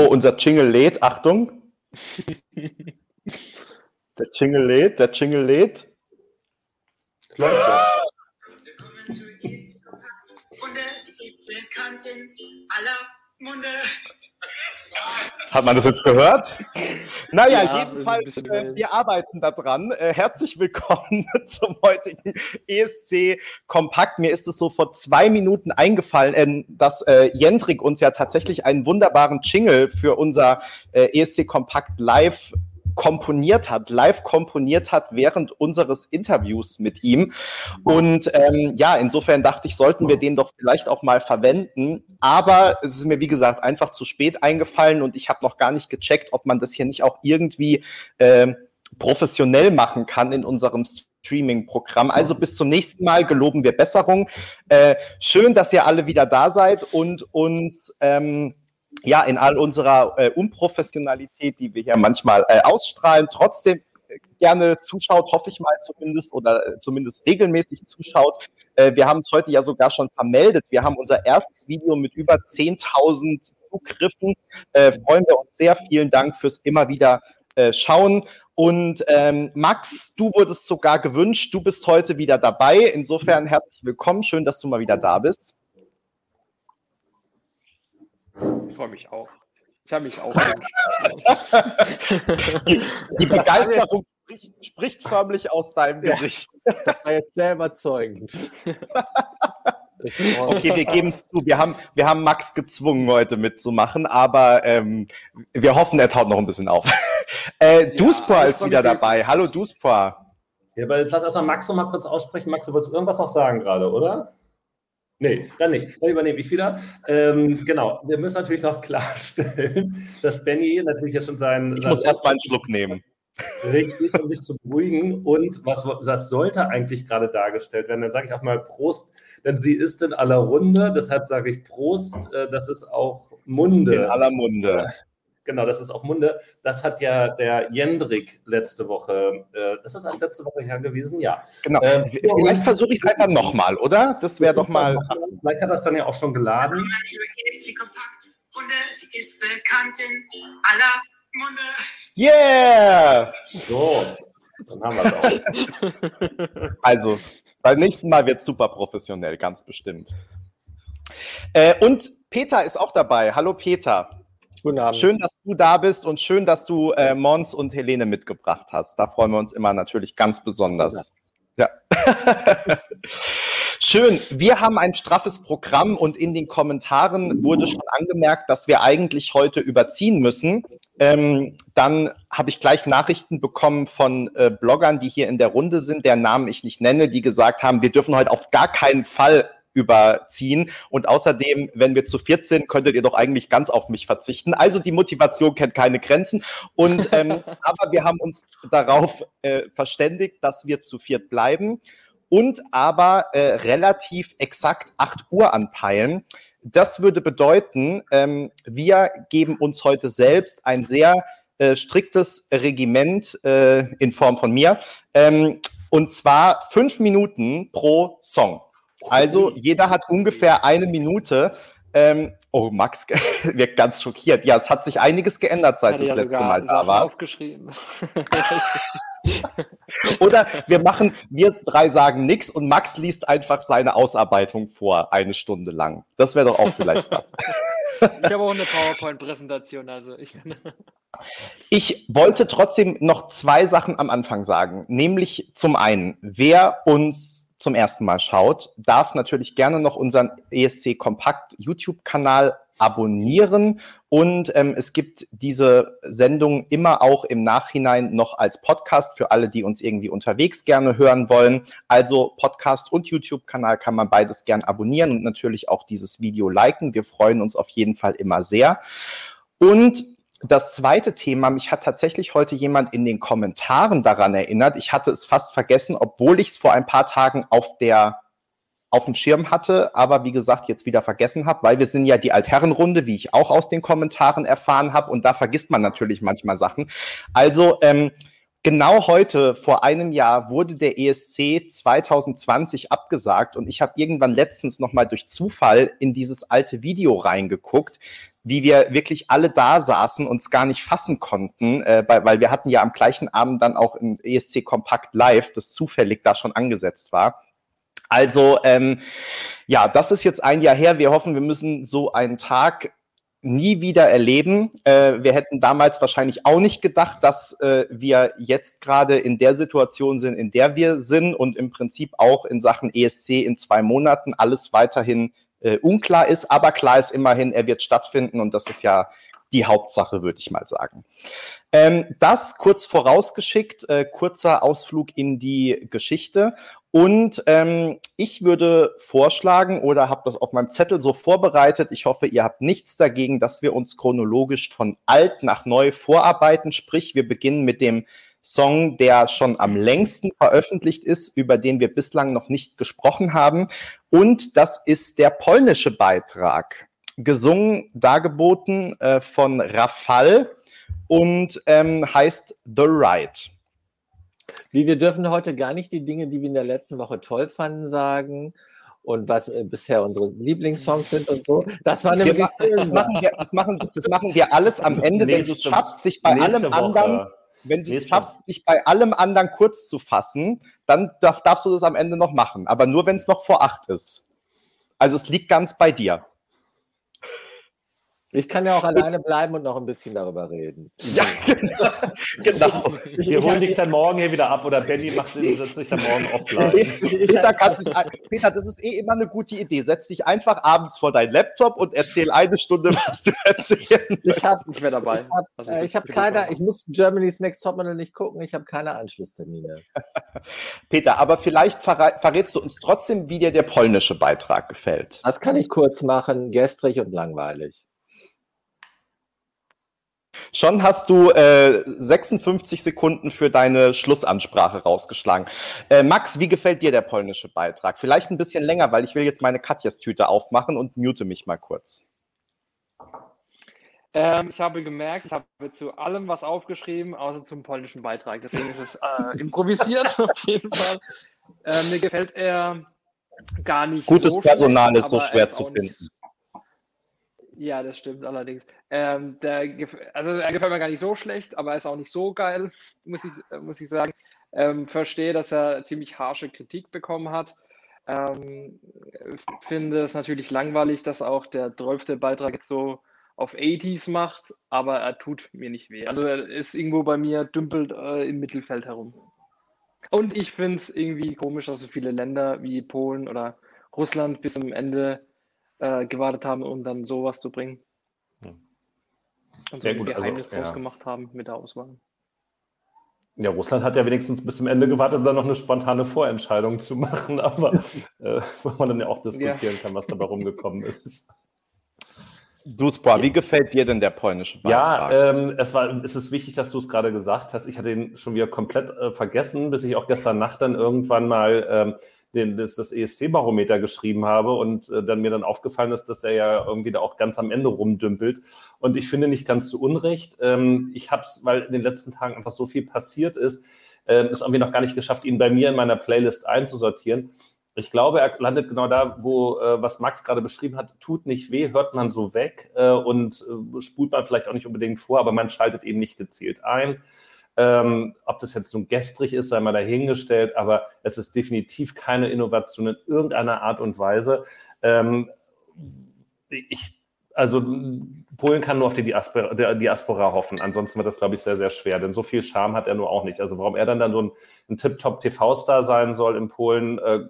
Oh, unser Jingle lädt. Achtung. der Jingle lädt, der Jingle lädt. Läuft ja. Willkommen zu Runde. Sie ist bekannt in aller Munde. Hat man das jetzt gehört? Naja, ja, jedenfalls, äh, wir arbeiten daran. Äh, herzlich willkommen zum heutigen ESC Kompakt. Mir ist es so vor zwei Minuten eingefallen, äh, dass äh, Jendrik uns ja tatsächlich einen wunderbaren Jingle für unser äh, ESC Kompakt live komponiert hat, live komponiert hat während unseres Interviews mit ihm. Und ähm, ja, insofern dachte ich, sollten wir den doch vielleicht auch mal verwenden. Aber es ist mir, wie gesagt, einfach zu spät eingefallen und ich habe noch gar nicht gecheckt, ob man das hier nicht auch irgendwie äh, professionell machen kann in unserem Streaming-Programm. Also bis zum nächsten Mal geloben wir Besserung. Äh, schön, dass ihr alle wieder da seid und uns ähm, ja, in all unserer äh, Unprofessionalität, die wir hier manchmal äh, ausstrahlen, trotzdem äh, gerne zuschaut, hoffe ich mal zumindest, oder äh, zumindest regelmäßig zuschaut. Äh, wir haben es heute ja sogar schon vermeldet. Wir haben unser erstes Video mit über 10.000 Zugriffen. Freuen wir uns sehr. Vielen Dank fürs immer wieder schauen. Und ähm, Max, du wurdest sogar gewünscht. Du bist heute wieder dabei. Insofern herzlich willkommen. Schön, dass du mal wieder da bist. Ich freue mich auch. Ich habe mich auch. die, die Begeisterung spricht, spricht, förmlich aus deinem Gesicht. Das war jetzt sehr überzeugend. Okay, wir geben es zu. Wir haben, wir haben Max gezwungen, heute mitzumachen, aber ähm, wir hoffen, er taut noch ein bisschen auf. äh, Duspor ist wieder dabei. Hallo Duspor. Ja, aber jetzt lass erstmal Max noch mal kurz aussprechen. Max, du wolltest irgendwas noch sagen gerade, oder? Nee, dann nicht. Dann übernehme ich wieder. Ähm, genau, wir müssen natürlich noch klarstellen, dass Benny natürlich jetzt schon seinen. Ich muss erst mal einen Schluck nehmen. Richtig, um sich zu beruhigen. Und was das sollte eigentlich gerade dargestellt werden? Dann sage ich auch mal Prost, denn sie ist in aller Runde. Deshalb sage ich Prost, äh, das ist auch Munde. In aller Munde. Genau, das ist auch Munde. Das hat ja der Jendrik letzte Woche, äh, ist das erst letzte Woche her gewesen? Ja. Genau. Ähm, Vielleicht versuche ich es einfach nochmal, oder? Das wäre doch mal. Vielleicht hat das dann ja auch schon geladen. Munde, sie ist bekannt in aller Munde. Yeah! So, dann haben wir es auch. also, beim nächsten Mal wird es super professionell, ganz bestimmt. Äh, und Peter ist auch dabei. Hallo Peter. Guten Abend. Schön, dass du da bist und schön, dass du äh, Mons und Helene mitgebracht hast. Da freuen wir uns immer natürlich ganz besonders. Ja. Schön. Wir haben ein straffes Programm und in den Kommentaren wurde schon angemerkt, dass wir eigentlich heute überziehen müssen. Ähm, dann habe ich gleich Nachrichten bekommen von äh, Bloggern, die hier in der Runde sind, deren Namen ich nicht nenne, die gesagt haben, wir dürfen heute auf gar keinen Fall überziehen. Und außerdem, wenn wir zu viert sind, könntet ihr doch eigentlich ganz auf mich verzichten. Also die Motivation kennt keine Grenzen. Und ähm, aber wir haben uns darauf äh, verständigt, dass wir zu viert bleiben und aber äh, relativ exakt 8 Uhr anpeilen. Das würde bedeuten, ähm, wir geben uns heute selbst ein sehr äh, striktes Regiment äh, in Form von mir. Ähm, und zwar fünf Minuten pro Song. Also jeder hat ungefähr eine Minute. Ähm, oh, Max wirkt ganz schockiert. Ja, es hat sich einiges geändert, seit du das ja letzte Mal da warst. Aufgeschrieben. Oder wir machen, wir drei sagen nichts und Max liest einfach seine Ausarbeitung vor, eine Stunde lang. Das wäre doch auch vielleicht was. ich habe auch eine PowerPoint-Präsentation, also ich. ich wollte trotzdem noch zwei Sachen am Anfang sagen. Nämlich zum einen, wer uns zum ersten Mal schaut, darf natürlich gerne noch unseren ESC Kompakt YouTube-Kanal abonnieren. Und ähm, es gibt diese Sendung immer auch im Nachhinein noch als Podcast für alle, die uns irgendwie unterwegs gerne hören wollen. Also Podcast und YouTube-Kanal kann man beides gern abonnieren und natürlich auch dieses Video liken. Wir freuen uns auf jeden Fall immer sehr. Und das zweite Thema, mich hat tatsächlich heute jemand in den Kommentaren daran erinnert. Ich hatte es fast vergessen, obwohl ich es vor ein paar Tagen auf der auf dem Schirm hatte, aber wie gesagt jetzt wieder vergessen habe, weil wir sind ja die Altherrenrunde, wie ich auch aus den Kommentaren erfahren habe, und da vergisst man natürlich manchmal Sachen. Also ähm, Genau heute, vor einem Jahr, wurde der ESC 2020 abgesagt und ich habe irgendwann letztens nochmal durch Zufall in dieses alte Video reingeguckt. Wie wir wirklich alle da saßen, uns gar nicht fassen konnten, äh, weil, wir hatten ja am gleichen Abend dann auch ein ESC Kompakt Live, das zufällig da schon angesetzt war. Also ähm, ja, das ist jetzt ein Jahr her. Wir hoffen, wir müssen so einen Tag nie wieder erleben. Äh, wir hätten damals wahrscheinlich auch nicht gedacht, dass äh, wir jetzt gerade in der Situation sind, in der wir sind und im Prinzip auch in Sachen ESC in zwei Monaten alles weiterhin äh, unklar ist. Aber klar ist immerhin, er wird stattfinden und das ist ja die Hauptsache, würde ich mal sagen. Ähm, das kurz vorausgeschickt, äh, kurzer Ausflug in die Geschichte. Und ähm, ich würde vorschlagen oder habe das auf meinem Zettel so vorbereitet. Ich hoffe, ihr habt nichts dagegen, dass wir uns chronologisch von alt nach neu vorarbeiten. Sprich, wir beginnen mit dem Song, der schon am längsten veröffentlicht ist, über den wir bislang noch nicht gesprochen haben. Und das ist der polnische Beitrag. Gesungen, dargeboten äh, von Rafal und ähm, heißt The Ride. Wie wir dürfen heute gar nicht die Dinge, die wir in der letzten Woche toll fanden, sagen und was äh, bisher unsere Lieblingssongs sind und so. Das war nämlich. das, machen wir, das, machen, das machen wir alles am Ende, wenn du es schaffst, dich bei allem Woche. anderen. Wenn du es schaffst, dich bei allem anderen kurz zu fassen, dann darf, darfst du das am Ende noch machen. Aber nur, wenn es noch vor acht ist. Also es liegt ganz bei dir. Ich kann ja auch alleine bleiben und noch ein bisschen darüber reden. Ja, genau. genau. Wir holen dich dann morgen hier wieder ab oder Benny macht setzt sich dann morgen offline. Peter, sich, Peter, das ist eh immer eine gute Idee. Setz dich einfach abends vor deinen Laptop und erzähl eine Stunde, was du erzählen Ich habe nicht mehr dabei. Ich habe also, äh, hab keine, ich muss Germany's Next Topmodel nicht gucken, ich habe keine Anschlusstermine. Peter, aber vielleicht verrätst du uns trotzdem, wie dir der polnische Beitrag gefällt. Das kann ich kurz machen, gestrig und langweilig. Schon hast du äh, 56 Sekunden für deine Schlussansprache rausgeschlagen. Äh, Max, wie gefällt dir der polnische Beitrag? Vielleicht ein bisschen länger, weil ich will jetzt meine Katjas Tüte aufmachen und mute mich mal kurz. Ähm, ich habe gemerkt, ich habe zu allem was aufgeschrieben, außer zum polnischen Beitrag. Deswegen ist es äh, improvisiert auf jeden Fall. Äh, mir gefällt er gar nicht. Gutes so Personal schlecht, ist so schwer zu finden. Ja, das stimmt allerdings. Ähm, der, also er gefällt mir gar nicht so schlecht, aber er ist auch nicht so geil, muss ich, muss ich sagen. Ähm, verstehe, dass er ziemlich harsche Kritik bekommen hat. Ähm, finde es natürlich langweilig, dass auch der 12. Beitrag jetzt so auf 80s macht, aber er tut mir nicht weh. Also er ist irgendwo bei mir, dümpelt äh, im Mittelfeld herum. Und ich finde es irgendwie komisch, dass so viele Länder wie Polen oder Russland bis zum Ende äh, gewartet haben, um dann sowas zu bringen. Ja. Und so ein also, Geheimnis also, draus ja. gemacht haben mit der Auswahl. Ja, Russland hat ja wenigstens bis zum Ende gewartet, um dann noch eine spontane Vorentscheidung zu machen, aber äh, wo man dann ja auch diskutieren ja. kann, was dabei rumgekommen ist. Du, Spor, wie gefällt dir denn der polnische Beitrag? Ja, ähm, es, war, es ist wichtig, dass du es gerade gesagt hast. Ich hatte ihn schon wieder komplett äh, vergessen, bis ich auch gestern Nacht dann irgendwann mal ähm, den, das, das ESC-Barometer geschrieben habe und äh, dann mir dann aufgefallen ist, dass er ja irgendwie da auch ganz am Ende rumdümpelt. Und ich finde nicht ganz zu Unrecht. Ähm, ich habe es, weil in den letzten Tagen einfach so viel passiert ist, äh, es irgendwie noch gar nicht geschafft, ihn bei mir in meiner Playlist einzusortieren. Ich glaube, er landet genau da, wo, äh, was Max gerade beschrieben hat, tut nicht weh, hört man so weg äh, und äh, spult man vielleicht auch nicht unbedingt vor, aber man schaltet eben nicht gezielt ein. Ähm, ob das jetzt nun gestrig ist, sei mal dahingestellt, aber es ist definitiv keine Innovation in irgendeiner Art und Weise. Ähm, ich, also Polen kann nur auf die Diaspora, Diaspora hoffen. Ansonsten wird das, glaube ich, sehr, sehr schwer. Denn so viel Charme hat er nur auch nicht. Also warum er dann, dann so ein, ein Tip-Top-TV-Star sein soll in Polen, äh,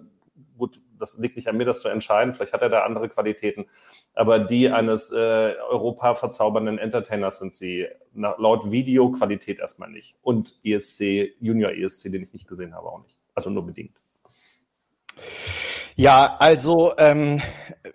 gut, das liegt nicht an mir, das zu entscheiden. Vielleicht hat er da andere Qualitäten. Aber die eines äh, Europa verzaubernden Entertainers sind sie na, laut Videoqualität erstmal nicht. Und ESC, Junior ESC, den ich nicht gesehen habe, auch nicht. Also nur bedingt. Ja, also ähm,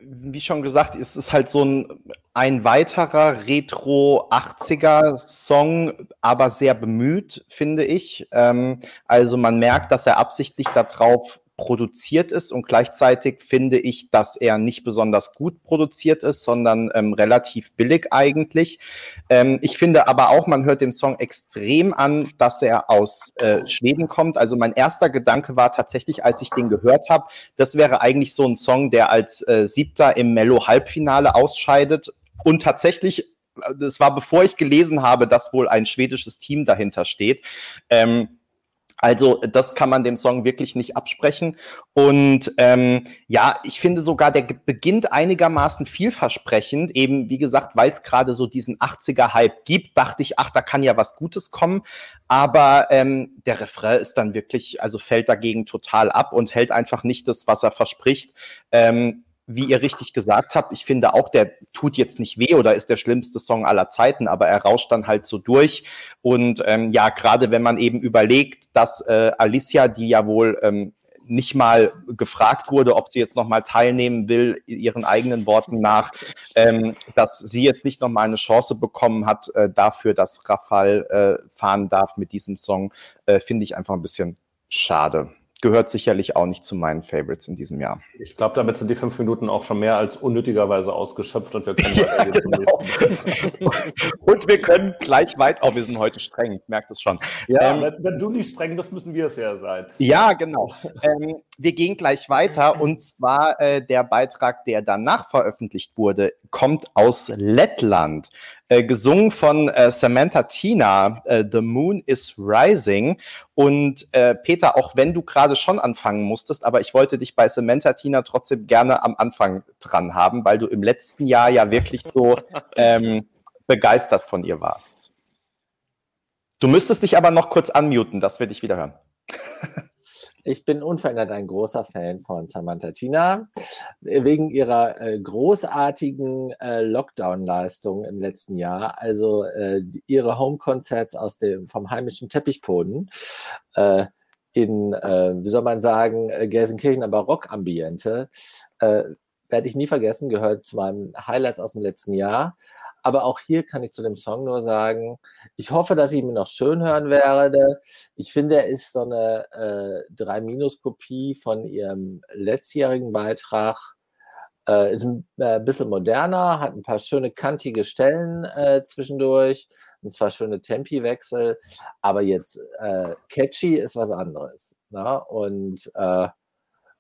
wie schon gesagt, ist es halt so ein, ein weiterer Retro 80er Song, aber sehr bemüht, finde ich. Ähm, also man merkt, dass er absichtlich darauf produziert ist und gleichzeitig finde ich, dass er nicht besonders gut produziert ist, sondern ähm, relativ billig eigentlich. Ähm, ich finde aber auch, man hört dem Song extrem an, dass er aus äh, Schweden kommt. Also mein erster Gedanke war tatsächlich, als ich den gehört habe, das wäre eigentlich so ein Song, der als äh, Siebter im Mello-Halbfinale ausscheidet und tatsächlich, das war bevor ich gelesen habe, dass wohl ein schwedisches Team dahinter steht. Ähm, also das kann man dem Song wirklich nicht absprechen. Und ähm, ja, ich finde sogar, der beginnt einigermaßen vielversprechend. Eben, wie gesagt, weil es gerade so diesen 80er-Hype gibt, dachte ich, ach, da kann ja was Gutes kommen. Aber ähm, der Refrain ist dann wirklich, also fällt dagegen total ab und hält einfach nicht das, was er verspricht. Ähm, wie ihr richtig gesagt habt, ich finde auch, der tut jetzt nicht weh oder ist der schlimmste Song aller Zeiten, aber er rauscht dann halt so durch. Und ähm, ja, gerade wenn man eben überlegt, dass äh, Alicia, die ja wohl ähm, nicht mal gefragt wurde, ob sie jetzt noch mal teilnehmen will, ihren eigenen Worten nach, ähm, dass sie jetzt nicht noch mal eine Chance bekommen hat äh, dafür, dass Rafal äh, fahren darf mit diesem Song, äh, finde ich einfach ein bisschen schade gehört sicherlich auch nicht zu meinen Favorites in diesem Jahr. Ich glaube, damit sind die fünf Minuten auch schon mehr als unnötigerweise ausgeschöpft und wir können ja, genau. und wir können gleich weit, oh, wir sind heute streng, ich merke das schon. Ja, ähm, wenn, wenn, du nicht streng bist, müssen wir es ja sein. Ja, genau. ähm, wir gehen gleich weiter und zwar äh, der Beitrag, der danach veröffentlicht wurde, kommt aus Lettland. Äh, gesungen von äh, Samantha Tina, äh, The Moon is Rising. Und äh, Peter, auch wenn du gerade schon anfangen musstest, aber ich wollte dich bei Samantha Tina trotzdem gerne am Anfang dran haben, weil du im letzten Jahr ja wirklich so ähm, begeistert von ihr warst. Du müsstest dich aber noch kurz unmuten, dass wir dich wieder hören. Ich bin unverändert ein großer Fan von Samantha Tina. Wegen ihrer äh, großartigen äh, Lockdown-Leistung im letzten Jahr. Also äh, ihre Home-Concerts aus dem, vom heimischen Teppichboden äh, in, äh, wie soll man sagen, äh, Gelsenkirchen, aber Rock-Ambiente. werde ich nie vergessen, gehört zu meinen Highlights aus dem letzten Jahr. Aber auch hier kann ich zu dem Song nur sagen, ich hoffe, dass ich ihn noch schön hören werde. Ich finde, er ist so eine äh, 3-Minus-Kopie von ihrem letztjährigen Beitrag. Äh, ist ein äh, bisschen moderner, hat ein paar schöne kantige Stellen äh, zwischendurch und zwar schöne Tempi-Wechsel, aber jetzt äh, catchy ist was anderes. Ne? Und äh,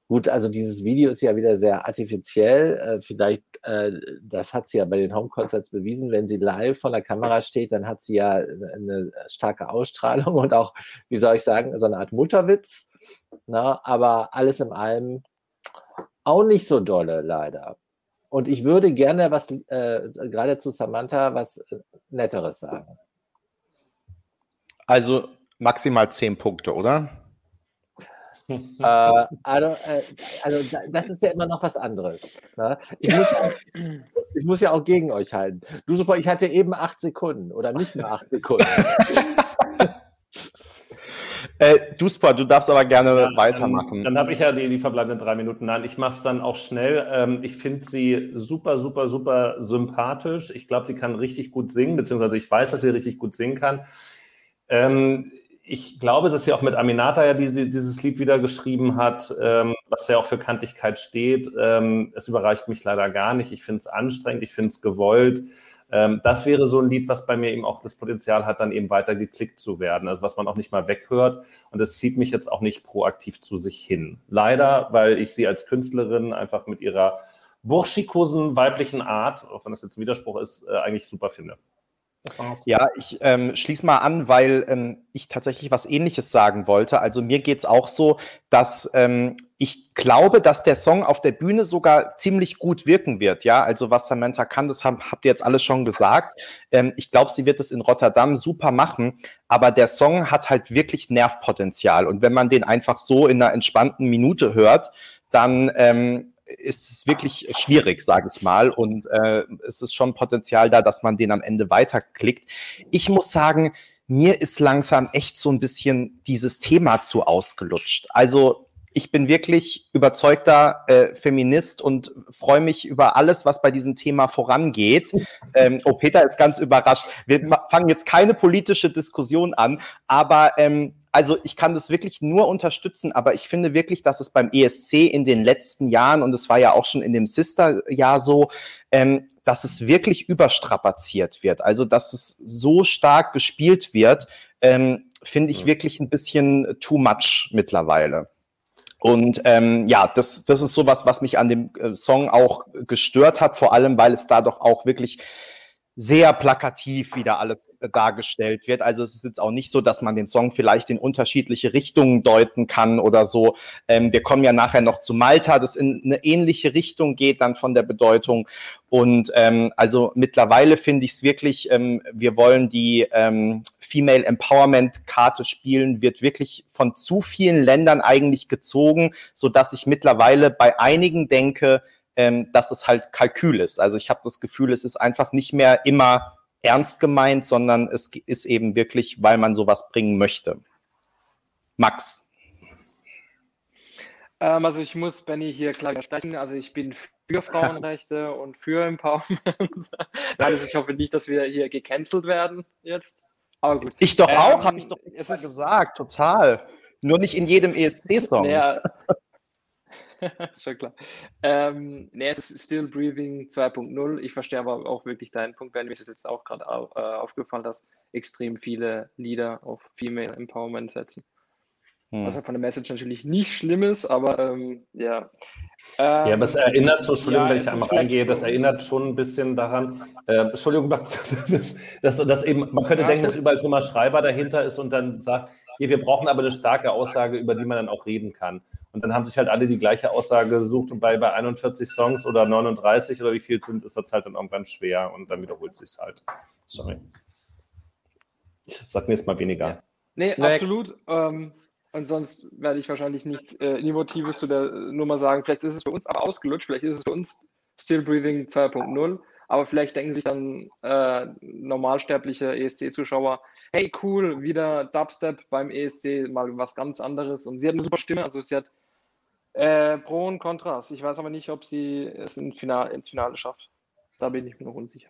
Gut, also dieses Video ist ja wieder sehr artifiziell. Äh, vielleicht, äh, das hat sie ja bei den Home-Concerts bewiesen. Wenn sie live vor der Kamera steht, dann hat sie ja eine starke Ausstrahlung und auch, wie soll ich sagen, so eine Art Mutterwitz. Na, ne? aber alles in allem auch nicht so dolle, leider. Und ich würde gerne was, äh, gerade zu Samantha, was äh, Netteres sagen. Also maximal zehn Punkte, oder? Äh, also, äh, also, das ist ja immer noch was anderes. Ne? Ich, muss ja, ich, muss ja, auch gegen euch halten. Du super, ich hatte eben acht Sekunden oder nicht mehr acht Sekunden. Äh, du, Spor, du darfst aber gerne ja, weitermachen. Ähm, dann habe ich ja die, die verbleibenden drei Minuten. Nein, ich mache es dann auch schnell. Ähm, ich finde sie super, super, super sympathisch. Ich glaube, sie kann richtig gut singen, beziehungsweise ich weiß, dass sie richtig gut singen kann. Ähm, ich glaube, es ist ja auch mit Aminata ja die, dieses Lied wieder geschrieben hat, ähm, was ja auch für Kantigkeit steht. Ähm, es überreicht mich leider gar nicht. Ich finde es anstrengend, ich finde es gewollt. Ähm, das wäre so ein Lied, was bei mir eben auch das Potenzial hat, dann eben weiter geklickt zu werden. Also was man auch nicht mal weghört. Und es zieht mich jetzt auch nicht proaktiv zu sich hin. Leider, weil ich sie als Künstlerin einfach mit ihrer burschikosen weiblichen Art, auch wenn das jetzt ein Widerspruch ist, äh, eigentlich super finde. Ja, ich ähm, schließe mal an, weil ähm, ich tatsächlich was Ähnliches sagen wollte. Also mir geht es auch so, dass ähm, ich glaube, dass der Song auf der Bühne sogar ziemlich gut wirken wird. Ja, also was Samantha kann, das hab, habt ihr jetzt alles schon gesagt. Ähm, ich glaube, sie wird es in Rotterdam super machen, aber der Song hat halt wirklich Nervpotenzial. Und wenn man den einfach so in einer entspannten Minute hört, dann ähm, ist es wirklich schwierig, sage ich mal. Und äh, es ist schon Potenzial da, dass man den am Ende weiterklickt. Ich muss sagen, mir ist langsam echt so ein bisschen dieses Thema zu ausgelutscht. Also ich bin wirklich überzeugter äh, Feminist und freue mich über alles, was bei diesem Thema vorangeht. Ähm, oh, Peter ist ganz überrascht. Wir fangen jetzt keine politische Diskussion an, aber ähm, also ich kann das wirklich nur unterstützen, aber ich finde wirklich, dass es beim ESC in den letzten Jahren, und es war ja auch schon in dem Sister-Jahr so, ähm, dass es wirklich überstrapaziert wird. Also dass es so stark gespielt wird, ähm, finde ich wirklich ein bisschen too much mittlerweile. Und ähm, ja, das, das ist sowas, was mich an dem äh, Song auch gestört hat, vor allem weil es da doch auch wirklich sehr plakativ wieder alles äh, dargestellt wird. Also es ist jetzt auch nicht so, dass man den Song vielleicht in unterschiedliche Richtungen deuten kann oder so. Ähm, wir kommen ja nachher noch zu Malta, das in eine ähnliche Richtung geht dann von der Bedeutung. Und ähm, also mittlerweile finde ich es wirklich, ähm, wir wollen die ähm, Female Empowerment Karte spielen, wird wirklich von zu vielen Ländern eigentlich gezogen, so dass ich mittlerweile bei einigen denke, ähm, dass es halt Kalkül ist. Also ich habe das Gefühl, es ist einfach nicht mehr immer ernst gemeint, sondern es ist eben wirklich, weil man sowas bringen möchte. Max. Ähm, also ich muss Benny hier klar widersprechen. Also ich bin für Frauenrechte und für Empowerment. Also ich hoffe nicht, dass wir hier gecancelt werden jetzt. Aber gut. Ich doch auch, ähm, habe ich doch es ist, gesagt, total. Nur nicht in jedem ESC-Song. Schon klar. Ähm, nee, es ist Still Breathing 2.0. Ich verstehe aber auch wirklich deinen Punkt, Ben. Mir ist es jetzt auch gerade au äh, aufgefallen, dass extrem viele Lieder auf Female Empowerment setzen. Hm. Was ja von der Message natürlich nicht schlimm ist, aber ähm, ja. Ähm, ja, aber es erinnert so, Entschuldigung, ja, wenn ich einmal reingehe, das erinnert schon ein bisschen daran, äh, Entschuldigung, dass, dass, dass eben, man könnte ja, denken, dass überall Thomas Schreiber dahinter ist und dann sagt, hier, wir brauchen aber eine starke Aussage, über die man dann auch reden kann. Und dann haben sich halt alle die gleiche Aussage gesucht und bei, bei 41 Songs oder 39 oder wie viel sind, ist das halt dann irgendwann schwer und dann wiederholt sich halt. Sorry. Ich sag nächstes Mal weniger. Nee, nee absolut. Ähm, und sonst werde ich wahrscheinlich nichts äh, Innovatives zu der Nummer sagen. Vielleicht ist es für uns aber ausgelutscht, vielleicht ist es für uns Still Breathing 2.0. Aber vielleicht denken sich dann äh, normalsterbliche ESC-Zuschauer, hey cool, wieder Dubstep beim ESC, mal was ganz anderes. Und sie hat eine super Stimme, also sie hat äh, Pro und Kontras. Ich weiß aber nicht, ob sie es in Final, ins Finale schafft. Da bin ich mir noch unsicher.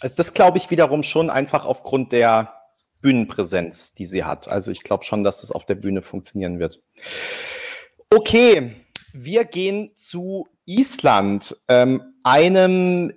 Also das glaube ich wiederum schon einfach aufgrund der Bühnenpräsenz, die sie hat. Also ich glaube schon, dass das auf der Bühne funktionieren wird. Okay, wir gehen zu Island, ähm, einem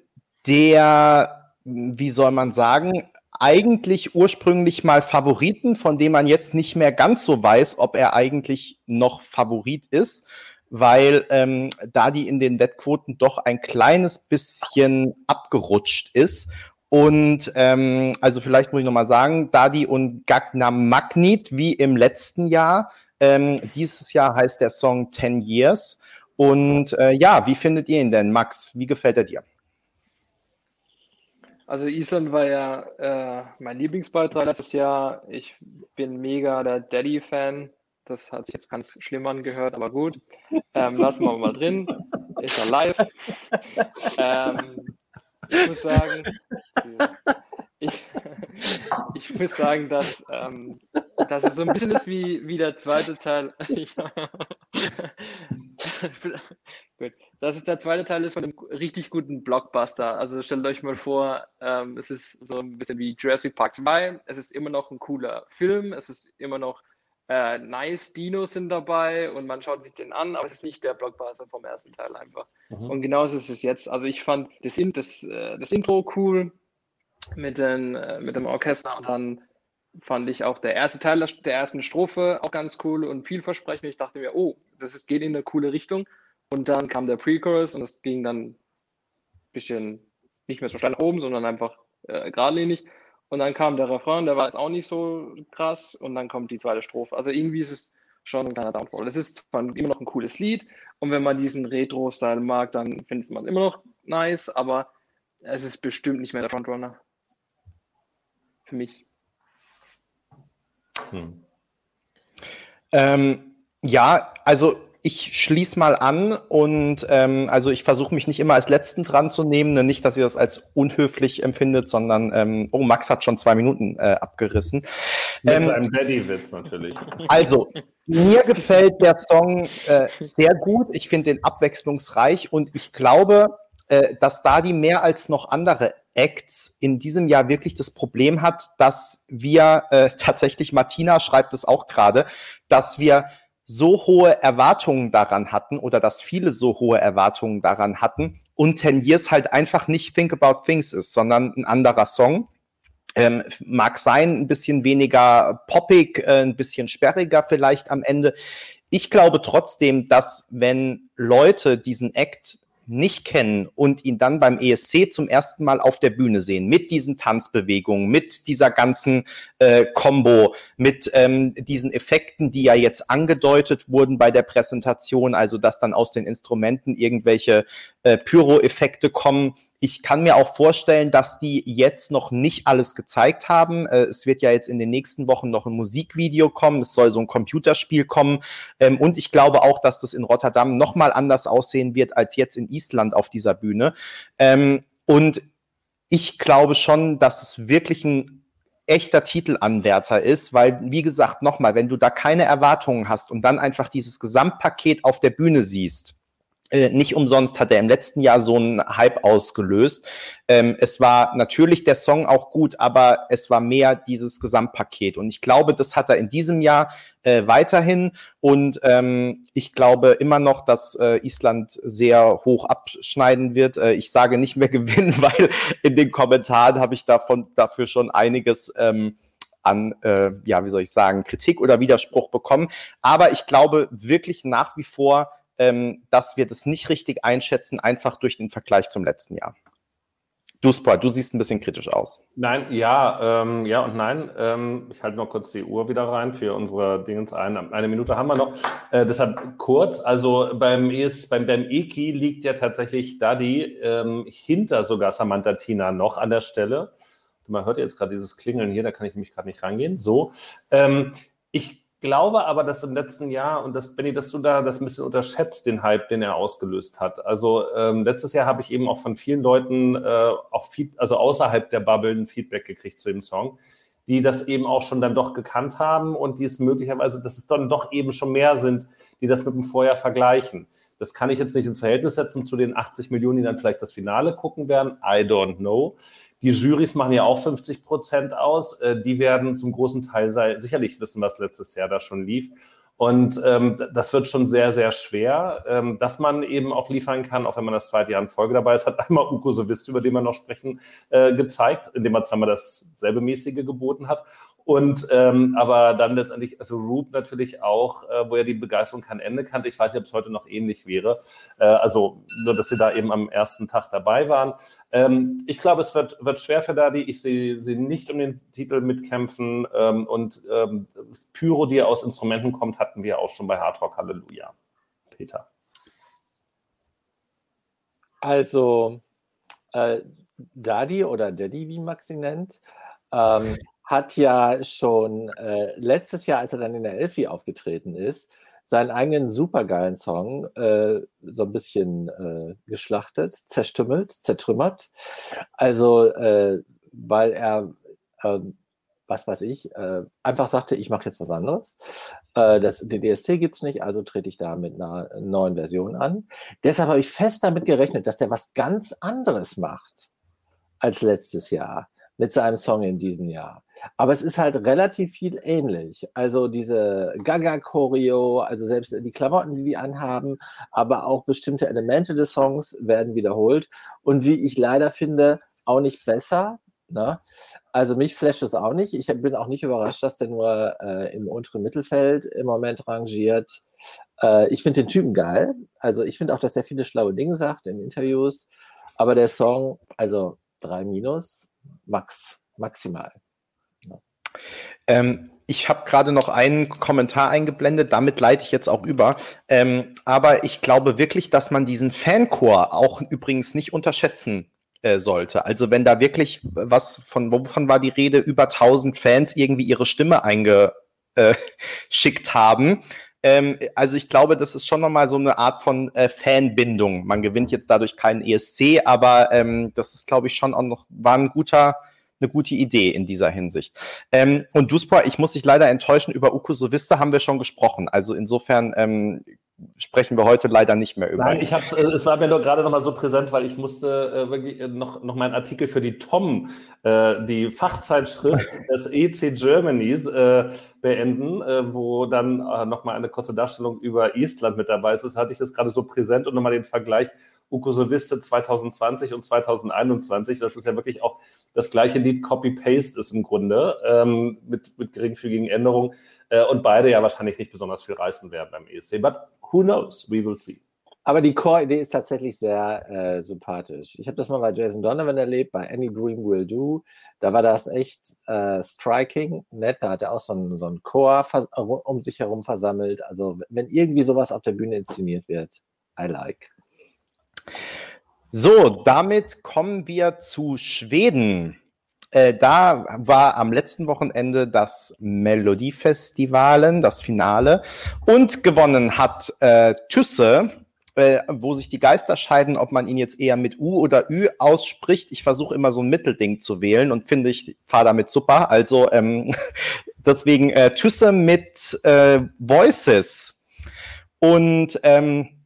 der, wie soll man sagen, eigentlich ursprünglich mal Favoriten, von dem man jetzt nicht mehr ganz so weiß, ob er eigentlich noch Favorit ist, weil ähm, da die in den Wettquoten doch ein kleines bisschen abgerutscht ist. Und ähm, also vielleicht muss ich nochmal sagen, Dadi und Gagna Magnit wie im letzten Jahr. Ähm, dieses Jahr heißt der Song 10 Years. Und äh, ja, wie findet ihr ihn denn, Max? Wie gefällt er dir? Also Island war ja äh, mein Lieblingsbeitrag letztes Jahr. Ich bin mega der Daddy-Fan. Das hat sich jetzt ganz schlimm angehört, aber gut. Ähm, lassen wir mal drin. Ist er live. Ähm, ich muss sagen, ich, ich muss sagen, dass, ähm, dass es so ein bisschen ist wie, wie der zweite Teil. Gut. Das ist der zweite Teil ist von einem richtig guten Blockbuster. Also stellt euch mal vor, ähm, es ist so ein bisschen wie Jurassic Park 2. Es ist immer noch ein cooler Film. Es ist immer noch äh, nice. Dinos sind dabei und man schaut sich den an, aber es ist nicht der Blockbuster vom ersten Teil einfach. Mhm. Und genauso ist es jetzt. Also ich fand das, das, äh, das Intro cool mit, den, äh, mit dem Orchester und dann fand ich auch der erste Teil der ersten Strophe auch ganz cool und vielversprechend. Ich dachte mir, oh, das ist, geht in eine coole Richtung. Und dann kam der Pre-Chorus und es ging dann ein bisschen nicht mehr so steil nach oben, sondern einfach äh, geradlinig. Und dann kam der Refrain, der war jetzt auch nicht so krass. Und dann kommt die zweite Strophe. Also irgendwie ist es schon ein kleiner Downfall. Es ist zwar immer noch ein cooles Lied. Und wenn man diesen Retro-Style mag, dann findet man es immer noch nice. Aber es ist bestimmt nicht mehr der Frontrunner. Für mich. Hm. Ähm, ja, also ich schließe mal an und ähm, also ich versuche mich nicht immer als Letzten dran zu nehmen, ne, nicht, dass ihr das als unhöflich empfindet, sondern ähm, oh, Max hat schon zwei Minuten äh, abgerissen. Mit ähm, seinem Daddy-Witz natürlich. Also, mir gefällt der Song äh, sehr gut. Ich finde den abwechslungsreich und ich glaube, äh, dass Dadi mehr als noch andere Acts in diesem Jahr wirklich das Problem hat, dass wir äh, tatsächlich, Martina schreibt es auch gerade, dass wir so hohe Erwartungen daran hatten oder dass viele so hohe Erwartungen daran hatten und Ten Years halt einfach nicht Think About Things ist, sondern ein anderer Song. Ähm, mag sein, ein bisschen weniger poppig, äh, ein bisschen sperriger vielleicht am Ende. ich glaube trotzdem, dass wenn Leute diesen Act nicht kennen und ihn dann beim ESC zum ersten Mal auf der Bühne sehen, mit diesen Tanzbewegungen, mit dieser ganzen äh, Combo, mit ähm, diesen Effekten, die ja jetzt angedeutet wurden bei der Präsentation, also dass dann aus den Instrumenten irgendwelche äh, Pyro-Effekte kommen, ich kann mir auch vorstellen, dass die jetzt noch nicht alles gezeigt haben. Äh, es wird ja jetzt in den nächsten Wochen noch ein Musikvideo kommen. Es soll so ein Computerspiel kommen. Ähm, und ich glaube auch, dass das in Rotterdam noch mal anders aussehen wird als jetzt in Island auf dieser Bühne. Ähm, und ich glaube schon, dass es wirklich ein echter Titelanwärter ist, weil, wie gesagt, nochmal, wenn du da keine Erwartungen hast und dann einfach dieses Gesamtpaket auf der Bühne siehst, nicht umsonst hat er im letzten Jahr so einen Hype ausgelöst. Ähm, es war natürlich der Song auch gut, aber es war mehr dieses Gesamtpaket. Und ich glaube, das hat er in diesem Jahr äh, weiterhin. Und ähm, ich glaube immer noch, dass äh, Island sehr hoch abschneiden wird. Äh, ich sage nicht mehr gewinnen, weil in den Kommentaren habe ich davon dafür schon einiges. Ähm, an, äh, ja, wie soll ich sagen, Kritik oder Widerspruch bekommen. Aber ich glaube wirklich nach wie vor, ähm, dass wir das nicht richtig einschätzen, einfach durch den Vergleich zum letzten Jahr. Du, Sport, du siehst ein bisschen kritisch aus. Nein, ja, ähm, ja und nein. Ähm, ich halte noch kurz die Uhr wieder rein für unsere Dingens ein. Eine Minute haben wir noch. Äh, deshalb kurz. Also beim, ES, beim, beim EKI liegt ja tatsächlich Daddy ähm, hinter sogar Samantha Tina noch an der Stelle. Man hört jetzt gerade dieses Klingeln hier, da kann ich nämlich gerade nicht rangehen. So. Ähm, ich glaube aber, dass im letzten Jahr, und das, Benny, dass du da das ein bisschen unterschätzt, den Hype, den er ausgelöst hat. Also ähm, letztes Jahr habe ich eben auch von vielen Leuten, äh, auch viel, also außerhalb der Bubble, ein Feedback gekriegt zu dem Song, die das eben auch schon dann doch gekannt haben und die es möglicherweise, dass es dann doch eben schon mehr sind, die das mit dem Vorjahr vergleichen. Das kann ich jetzt nicht ins Verhältnis setzen zu den 80 Millionen, die dann vielleicht das Finale gucken werden. I don't know. Die Jurys machen ja auch 50 Prozent aus. Äh, die werden zum großen Teil sicherlich wissen, was letztes Jahr da schon lief. Und ähm, das wird schon sehr, sehr schwer, ähm, dass man eben auch liefern kann, auch wenn man das zweite Jahr in Folge dabei ist. Hat einmal Uko Sovist, über den wir noch sprechen, äh, gezeigt, indem er zweimal dasselbe mäßige geboten hat. Und ähm, aber dann letztendlich The Root natürlich auch, äh, wo ja die Begeisterung kein Ende kannte. Ich weiß nicht, ob es heute noch ähnlich wäre. Äh, also nur, dass sie da eben am ersten Tag dabei waren. Ähm, ich glaube, es wird, wird schwer für Dadi. Ich sehe sie nicht um den Titel mitkämpfen. Ähm, und ähm, Pyro, die aus Instrumenten kommt, hatten wir auch schon bei Hard Rock Halleluja. Peter. Also, äh, Dadi oder Daddy, wie Maxi nennt, ähm, hat ja schon äh, letztes Jahr, als er dann in der Elfi aufgetreten ist, seinen eigenen supergeilen Song äh, so ein bisschen äh, geschlachtet, zerstümmelt, zertrümmert. Also, äh, weil er, ähm, was weiß ich, äh, einfach sagte, ich mache jetzt was anderes. Äh, das, den DSC gibt es nicht, also trete ich da mit einer neuen Version an. Deshalb habe ich fest damit gerechnet, dass der was ganz anderes macht als letztes Jahr mit seinem Song in diesem Jahr. Aber es ist halt relativ viel ähnlich. Also diese Gaga-Choreo, also selbst die Klamotten, die die anhaben, aber auch bestimmte Elemente des Songs werden wiederholt. Und wie ich leider finde, auch nicht besser. Ne? Also mich flasht es auch nicht. Ich bin auch nicht überrascht, dass der nur äh, im unteren Mittelfeld im Moment rangiert. Äh, ich finde den Typen geil. Also ich finde auch, dass er viele schlaue Dinge sagt in Interviews. Aber der Song, also drei Minus, max, maximal. Ja. Ähm, ich habe gerade noch einen Kommentar eingeblendet, damit leite ich jetzt auch über. Ähm, aber ich glaube wirklich, dass man diesen Fanchor auch übrigens nicht unterschätzen äh, sollte. Also wenn da wirklich was von, wovon war die Rede, über 1000 Fans irgendwie ihre Stimme eingeschickt äh, haben, ähm, also ich glaube, das ist schon nochmal so eine Art von äh, Fanbindung. Man gewinnt jetzt dadurch keinen ESC, aber ähm, das ist, glaube ich, schon auch noch, war ein guter, eine gute Idee in dieser Hinsicht. Ähm, und Duspor, ich muss dich leider enttäuschen, über Uku Sovista haben wir schon gesprochen. Also insofern ähm, sprechen wir heute leider nicht mehr über. Nein, ich hab's, äh, es war mir nur gerade noch mal so präsent, weil ich musste äh, wirklich äh, noch, noch meinen Artikel für die TOM, äh, die Fachzeitschrift des EC Germanys, äh, beenden, äh, wo dann äh, noch mal eine kurze Darstellung über Estland mit dabei ist. Das hatte ich das gerade so präsent und nochmal den Vergleich Ukosoviste 2020 und 2021. Das ist ja wirklich auch das gleiche Lied Copy-Paste ist im Grunde ähm, mit, mit geringfügigen Änderungen äh, und beide ja wahrscheinlich nicht besonders viel reißen werden beim ESC. But who knows? We will see. Aber die Core-Idee ist tatsächlich sehr äh, sympathisch. Ich habe das mal bei Jason Donovan erlebt, bei Any Dream Will Do. Da war das echt äh, striking, nett. Da hat er auch so einen, so Chor um sich herum versammelt. Also wenn irgendwie sowas auf der Bühne inszeniert wird, I like. So, damit kommen wir zu Schweden. Äh, da war am letzten Wochenende das Melodiefestivalen, das Finale. Und gewonnen hat äh, Tüsse äh, wo sich die Geister scheiden, ob man ihn jetzt eher mit U oder Ü ausspricht. Ich versuche immer so ein Mittelding zu wählen und finde ich, fahre damit super. Also ähm, deswegen äh, Tüsse mit äh, Voices. Und ähm,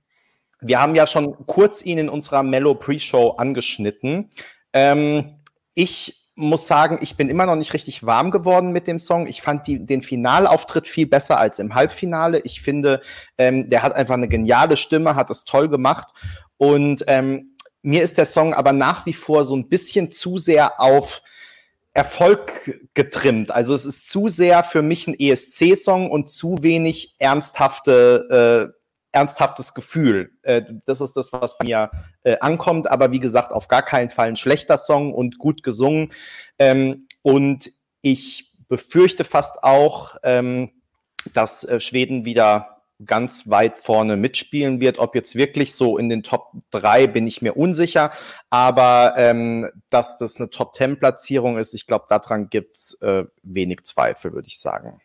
wir haben ja schon kurz ihn in unserer Mellow Pre-Show angeschnitten. Ähm, ich muss sagen, ich bin immer noch nicht richtig warm geworden mit dem Song. Ich fand die, den Finalauftritt viel besser als im Halbfinale. Ich finde, ähm, der hat einfach eine geniale Stimme, hat es toll gemacht. Und ähm, mir ist der Song aber nach wie vor so ein bisschen zu sehr auf Erfolg getrimmt. Also es ist zu sehr für mich ein ESC-Song und zu wenig ernsthafte äh, ernsthaftes Gefühl. Äh, das ist das, was mir äh, ankommt. Aber wie gesagt, auf gar keinen Fall ein schlechter Song und gut gesungen. Ähm, und ich befürchte fast auch, ähm, dass äh, Schweden wieder ganz weit vorne mitspielen wird. Ob jetzt wirklich so in den Top 3 bin ich mir unsicher. Aber ähm, dass das eine Top 10 Platzierung ist, ich glaube, daran gibt's äh, wenig Zweifel, würde ich sagen.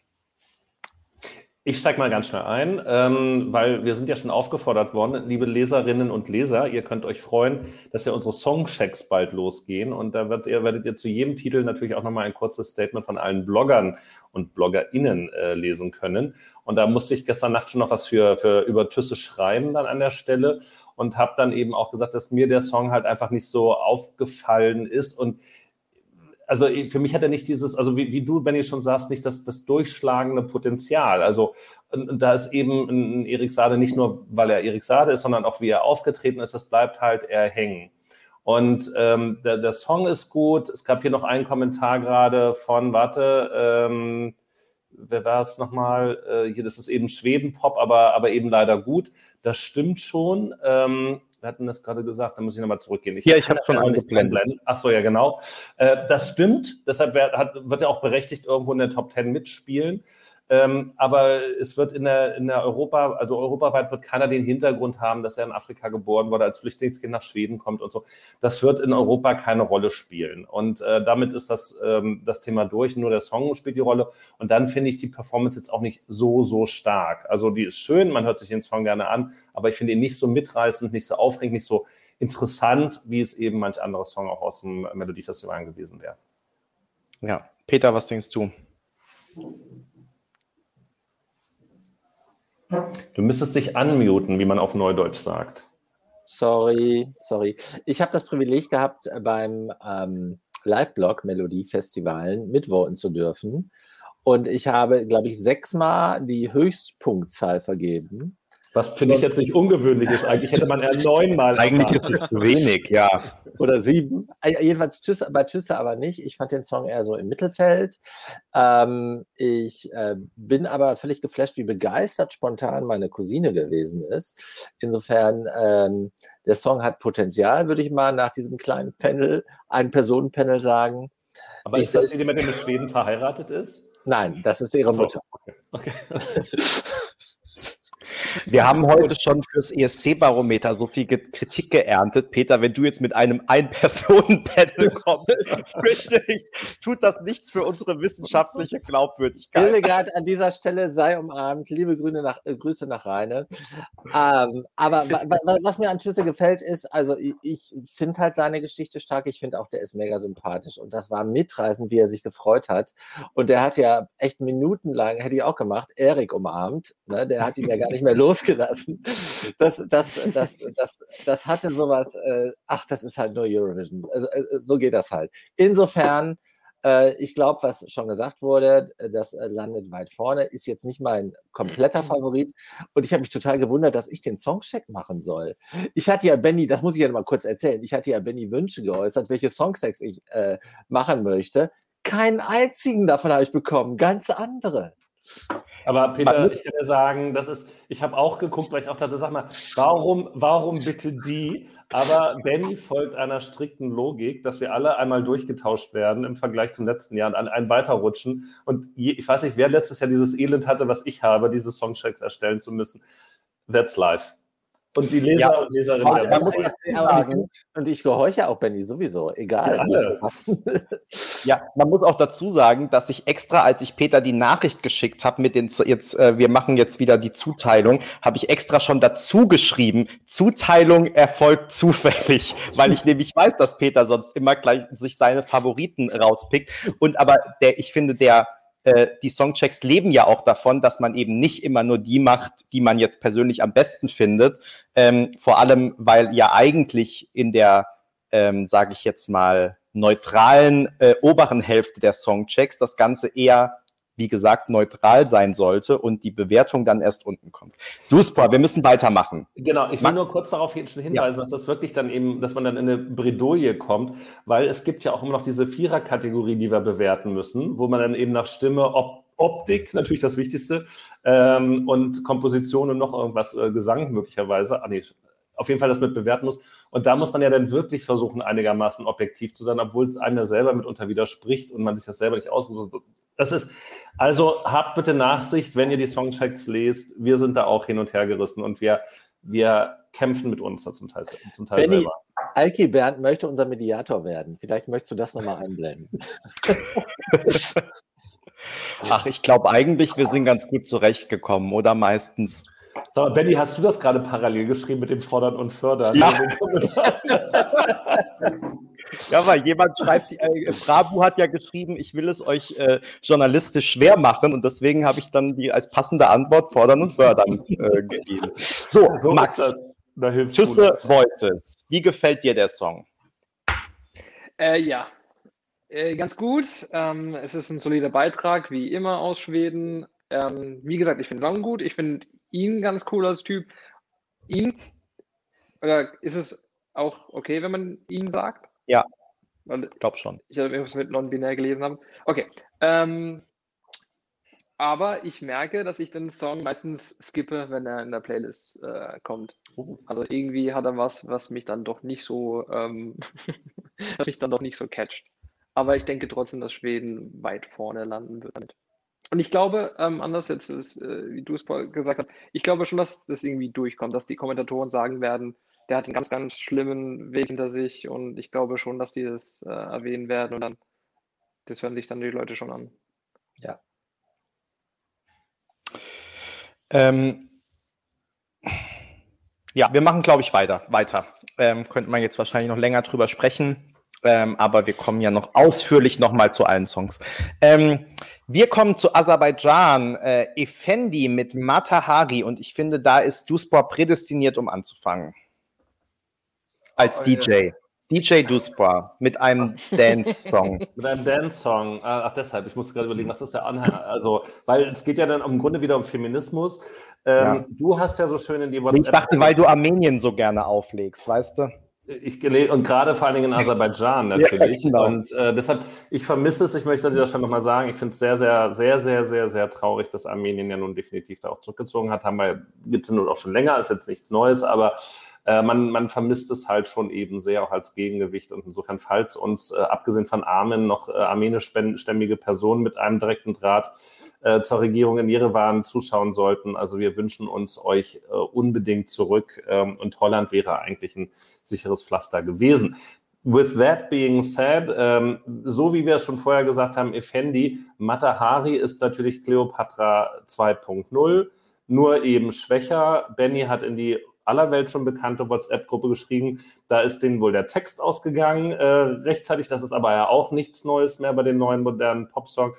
Ich steige mal ganz schnell ein, ähm, weil wir sind ja schon aufgefordert worden, liebe Leserinnen und Leser, ihr könnt euch freuen, dass ja unsere Songchecks bald losgehen und da werdet ihr, werdet ihr zu jedem Titel natürlich auch nochmal ein kurzes Statement von allen Bloggern und BloggerInnen äh, lesen können. Und da musste ich gestern Nacht schon noch was für, für über Tüsse schreiben dann an der Stelle und habe dann eben auch gesagt, dass mir der Song halt einfach nicht so aufgefallen ist und also für mich hat er nicht dieses, also wie, wie du, Benny, schon sagst, nicht das, das durchschlagende Potenzial. Also da ist eben ein Erik Sade nicht nur, weil er Erik Sade ist, sondern auch wie er aufgetreten ist, das bleibt halt eher hängen. Und ähm, der, der Song ist gut. Es gab hier noch einen Kommentar gerade von, warte, ähm, wer war es nochmal? Äh, hier, das ist eben Schweden-Pop, aber, aber eben leider gut. Das stimmt schon. Ähm, wir hatten das gerade gesagt, da muss ich nochmal zurückgehen. Ich ja, ich habe schon eingeblendet. Ach so, ja, genau. Äh, das stimmt. Deshalb wird, hat, wird er auch berechtigt irgendwo in der Top 10 mitspielen. Ähm, aber es wird in der, in der Europa, also europaweit wird keiner den Hintergrund haben, dass er in Afrika geboren wurde, als Flüchtlingskind nach Schweden kommt und so. Das wird in Europa keine Rolle spielen. Und äh, damit ist das, ähm, das Thema durch. Nur der Song spielt die Rolle. Und dann finde ich die Performance jetzt auch nicht so, so stark. Also die ist schön, man hört sich den Song gerne an, aber ich finde ihn nicht so mitreißend, nicht so aufregend, nicht so interessant, wie es eben manch anderer Song auch aus dem Melodiefestival gewesen wäre. Ja, Peter, was denkst du? Du müsstest dich unmuten, wie man auf Neudeutsch sagt. Sorry, sorry. Ich habe das Privileg gehabt, beim ähm, Live-Blog Melodie-Festivalen mitvoten zu dürfen. Und ich habe, glaube ich, sechsmal die Höchstpunktzahl vergeben. Was finde ich jetzt nicht ungewöhnlich ist. Eigentlich hätte man eher neunmal. Eigentlich ist es zu wenig, ja. Oder sieben. Äh, jedenfalls Tschüss, bei Tschüsse aber nicht. Ich fand den Song eher so im Mittelfeld. Ähm, ich äh, bin aber völlig geflasht, wie begeistert spontan meine Cousine gewesen ist. Insofern, ähm, der Song hat Potenzial, würde ich mal nach diesem kleinen Panel, ein Personenpanel sagen. Aber ich, ist das die, die mit Schweden verheiratet ist? Nein, das ist ihre Mutter. Okay. okay. Wir haben heute schon fürs ESC-Barometer so viel Kritik geerntet. Peter, wenn du jetzt mit einem Ein-Personen-Panel kommst, fürchte ich, tut das nichts für unsere wissenschaftliche Glaubwürdigkeit. Hildegard an dieser Stelle sei umarmt. Liebe Grüne nach, äh, Grüße nach Rheine. Ähm, aber was mir an Schüsse gefällt, ist, also ich, ich finde halt seine Geschichte stark. Ich finde auch, der ist mega sympathisch. Und das war mitreißend, wie er sich gefreut hat. Und der hat ja echt minutenlang, hätte ich auch gemacht, Erik umarmt. Ne? Der hat ihn ja gar nicht mehr losgelassen. Das, das, das, das, das hatte sowas, äh, ach, das ist halt nur Eurovision. Also, äh, so geht das halt. Insofern, Äh, ich glaube, was schon gesagt wurde, äh, das äh, landet weit vorne, ist jetzt nicht mein kompletter Favorit. Und ich habe mich total gewundert, dass ich den Songcheck machen soll. Ich hatte ja Benny, das muss ich ja mal kurz erzählen, ich hatte ja Benny Wünsche geäußert, welche Songchecks ich äh, machen möchte. Keinen einzigen davon habe ich bekommen, ganz andere. Aber Peter, ich kann dir sagen, das ist, ich habe auch geguckt, weil ich auch dachte, sag mal, warum, warum bitte die? Aber Benny folgt einer strikten Logik, dass wir alle einmal durchgetauscht werden im Vergleich zum letzten Jahr und an ein weiterrutschen. Und je, ich weiß nicht, wer letztes Jahr dieses Elend hatte, was ich habe, diese Songchecks erstellen zu müssen. That's life. Und die Leser Ja. und Leserinnen. Der aber, Woche. aber, und ich gehorche auch Benny sowieso, egal. Ja. Ja, man muss auch dazu sagen, dass ich extra, als ich Peter die Nachricht geschickt habe mit den jetzt, äh, wir machen jetzt wieder die Zuteilung, habe ich extra schon dazu geschrieben, Zuteilung erfolgt zufällig, weil ich nämlich weiß, dass Peter sonst immer gleich sich seine Favoriten rauspickt. Und aber der, ich finde, der äh, die Songchecks leben ja auch davon, dass man eben nicht immer nur die macht, die man jetzt persönlich am besten findet. Ähm, vor allem, weil ja eigentlich in der, ähm, sage ich jetzt mal, neutralen äh, oberen Hälfte der Songchecks das Ganze eher, wie gesagt, neutral sein sollte und die Bewertung dann erst unten kommt. Duspor, wir müssen weitermachen. Genau, ich will nur kurz darauf hinweisen, dass das wirklich dann eben, dass man dann in eine Bredouille kommt, weil es gibt ja auch immer noch diese Vierer-Kategorie, die wir bewerten müssen, wo man dann eben nach Stimme, Op Optik, natürlich das Wichtigste, ähm, und Komposition und noch irgendwas, äh, Gesang möglicherweise, ah, nee, auf jeden Fall das mit bewerten muss. Und da muss man ja dann wirklich versuchen, einigermaßen objektiv zu sein, obwohl es einem ja selber mitunter widerspricht und man sich das selber nicht aussucht. Das ist, also habt bitte Nachsicht, wenn ihr die Songchecks lest. Wir sind da auch hin und her gerissen und wir, wir kämpfen mit uns da zum Teil, zum Teil Benny, selber. Alki Bernd möchte unser Mediator werden. Vielleicht möchtest du das nochmal einblenden. Ach, ich glaube eigentlich, wir sind ganz gut zurechtgekommen, oder meistens. Sag mal, Benny, hast du das gerade parallel geschrieben mit dem Fordern und Fördern? Ja. Ja, weil jemand schreibt, äh, Frabu hat ja geschrieben, ich will es euch äh, journalistisch schwer machen und deswegen habe ich dann die als passende Antwort fordern und fördern äh, gegeben. So, so Max. Da hilft Schüsse Voices. Wie gefällt dir der Song? Äh, ja, äh, ganz gut. Ähm, es ist ein solider Beitrag, wie immer aus Schweden. Ähm, wie gesagt, ich finde Song gut. Ich finde ihn ganz cool als Typ. Ihn? Oder ist es auch okay, wenn man ihn sagt? Ja. Ich glaube schon. ich habe irgendwas mit non-binär gelesen haben. Okay. Ähm, aber ich merke, dass ich den Song meistens skippe, wenn er in der Playlist äh, kommt. Also irgendwie hat er was, was mich dann doch nicht so, ähm, was mich dann doch nicht so catcht. Aber ich denke trotzdem, dass Schweden weit vorne landen wird damit. Und ich glaube, ähm, anders jetzt ist, äh, wie du es gesagt hast, ich glaube schon, dass das irgendwie durchkommt, dass die Kommentatoren sagen werden, der hat einen ganz, ganz schlimmen Weg hinter sich und ich glaube schon, dass die das äh, erwähnen werden und dann, das hören sich dann die Leute schon an. Ähm, ja, wir machen, glaube ich, weiter. weiter. Ähm, könnte man jetzt wahrscheinlich noch länger drüber sprechen, ähm, aber wir kommen ja noch ausführlich nochmal zu allen Songs. Ähm, wir kommen zu Aserbaidschan, äh, Effendi mit Matahari und ich finde, da ist Duspor prädestiniert, um anzufangen. Als Oh. DJ. DJ Duspor mit einem Dance-Song. Mit einem Dance-Song. Ah, Ach, deshalb, ich muss gerade überlegen, was ist der Anhang? Also, weil es geht ja dann im Grunde wieder um Feminismus. Ähm, Ja. Du hast ja so schön in die Ich dachte, weil du Armenien so gerne auflegst, weißt du? Ich und gerade vor allen Dingen in Aserbaidschan natürlich. Ja, genau. Und äh, deshalb, ich vermisse es, ich möchte das schon nochmal sagen, ich finde es sehr, sehr, sehr, sehr, sehr, sehr traurig, dass Armenien ja nun definitiv da auch zurückgezogen hat. Haben wir, gibt es nun auch schon länger, ist jetzt nichts Neues, aber äh, man, man vermisst es halt schon eben sehr, auch als Gegengewicht. Und insofern, falls uns, äh, abgesehen von Armen, noch äh, armenischstämmige Personen mit einem direkten Draht äh, zur Regierung in Jerewan zuschauen sollten. Also wir wünschen uns euch äh, unbedingt zurück ähm, und Holland wäre eigentlich ein sicheres Pflaster gewesen. With that being said, ähm, so wie wir es schon vorher gesagt haben, Effendi, Matahari ist natürlich Cleopatra 2.0, nur eben schwächer. Benny hat in die aller Welt schon bekannte WhatsApp-Gruppe geschrieben. Da ist denen wohl der Text ausgegangen äh, rechtzeitig. Das ist aber ja auch nichts Neues mehr bei den neuen modernen Popsong.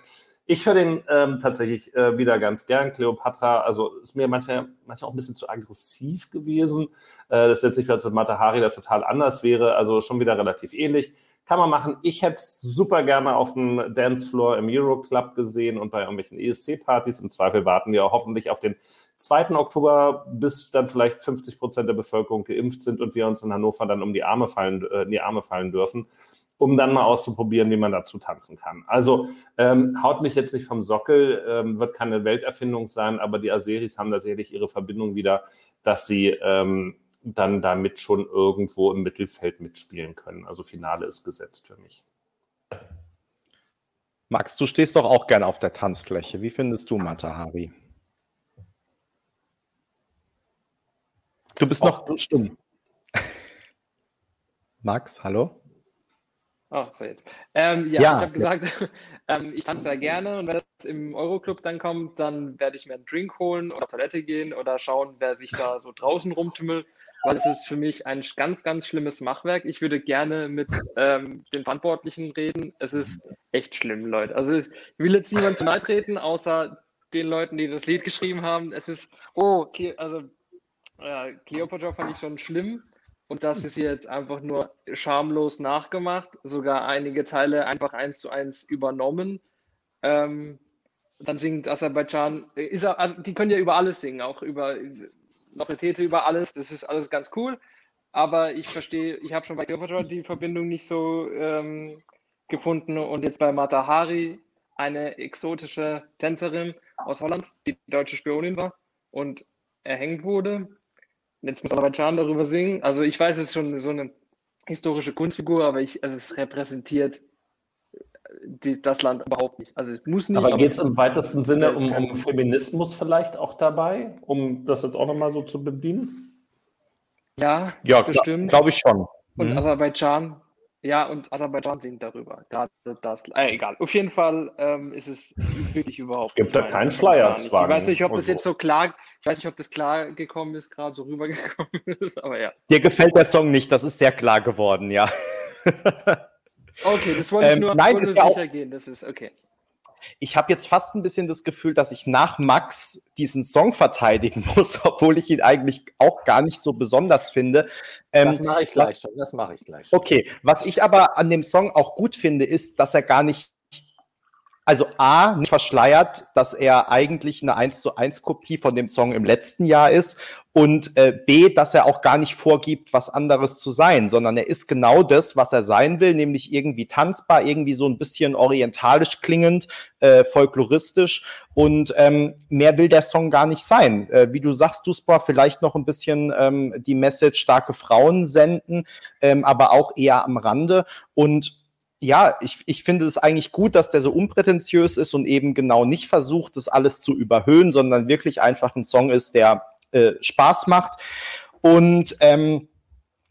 Ich höre den ähm, tatsächlich äh, wieder ganz gern. Cleopatra, also ist mir manchmal, manchmal auch ein bisschen zu aggressiv gewesen. Äh, das ist jetzt nicht, als Matahari da total anders wäre, also schon wieder relativ ähnlich. Kann man machen. Ich hätte es super gerne auf dem Dancefloor im Euro Club gesehen und bei irgendwelchen ESC-Partys. Im Zweifel warten wir hoffentlich auf den 2. Oktober, bis dann vielleicht 50 Prozent der Bevölkerung geimpft sind und wir uns in Hannover dann um die Arme fallen, äh, in die Arme fallen dürfen, um dann mal auszuprobieren, wie man dazu tanzen kann. Also ähm, haut mich jetzt nicht vom Sockel, ähm, wird keine Welterfindung sein, aber die Aseris haben tatsächlich ihre Verbindung wieder, dass sie ähm, dann damit schon irgendwo im Mittelfeld mitspielen können. Also Finale ist gesetzt für mich. Max, du stehst doch auch gerne auf der Tanzfläche. Wie findest du Matahari? Du bist noch stumm. Max, hallo? Oh, so jetzt. Ähm, ja, ja, ich habe gesagt, ähm, ich tanze sehr gerne und wenn das im Euroclub dann kommt, dann werde ich mir einen Drink holen oder Toilette gehen oder schauen, wer sich da so draußen rumtümmelt, weil es ist für mich ein ganz, ganz schlimmes Machwerk. Ich würde gerne mit ähm, den Verantwortlichen reden. Es ist echt schlimm, Leute. Also ich will jetzt niemand zu nahe treten, außer den Leuten, die das Lied geschrieben haben. Es ist, oh, also äh, Cleopatra fand ich schon schlimm. Und das ist jetzt einfach nur schamlos nachgemacht, sogar einige Teile einfach eins zu eins übernommen. Ähm, dann singt Aserbaidschan, äh, ist also die können ja über alles singen, auch über Lochetete, über alles, das ist alles ganz cool. Aber ich verstehe, ich habe schon bei Cleopatra die Verbindung nicht so ähm, gefunden und jetzt bei Matahari, eine exotische Tänzerin aus Holland, die deutsche Spionin war und erhängt wurde jetzt muss Aserbaidschan darüber singen. Also ich weiß, es ist schon so eine historische Kunstfigur, aber ich, also es repräsentiert die, das Land überhaupt nicht. Also es muss nicht. Aber geht es im weitesten Sinne um, um Feminismus vielleicht auch dabei, um das jetzt auch nochmal so zu bedienen? Ja, ja bestimmt. Glaube ich schon. Und mhm. Aserbaidschan, ja, und Aserbaidschan singt darüber. Gerade das, äh, egal. Auf jeden Fall ähm, ist es wirklich überhaupt. Es gibt da keinen Schleier. Ich weiß nicht, ob das jetzt so klar ich weiß nicht, ob das klar gekommen ist, gerade so rübergekommen ist, aber ja. Dir gefällt der Song nicht, das ist sehr klar geworden, ja. okay, das wollte ich ähm, nur, nein, nur sicher auch, gehen, das ist okay. Ich habe jetzt fast ein bisschen das Gefühl, dass ich nach Max diesen Song verteidigen muss, obwohl ich ihn eigentlich auch gar nicht so besonders finde. Ähm, das mache ich gleich schon, das mache ich gleich. Okay, was ich aber an dem Song auch gut finde, ist, dass er gar nicht also A, nicht verschleiert, dass er eigentlich eine 1 zu 1 Kopie von dem Song im letzten Jahr ist und äh, B, dass er auch gar nicht vorgibt, was anderes zu sein, sondern er ist genau das, was er sein will, nämlich irgendwie tanzbar, irgendwie so ein bisschen orientalisch klingend, äh, folkloristisch und ähm, mehr will der Song gar nicht sein. Äh, wie du sagst, Duspor, vielleicht noch ein bisschen ähm, die Message starke Frauen senden, ähm, aber auch eher am Rande und ja, ich, ich finde es eigentlich gut, dass der so unprätentiös ist und eben genau nicht versucht, das alles zu überhöhen, sondern wirklich einfach ein Song ist, der äh, Spaß macht. Und ähm,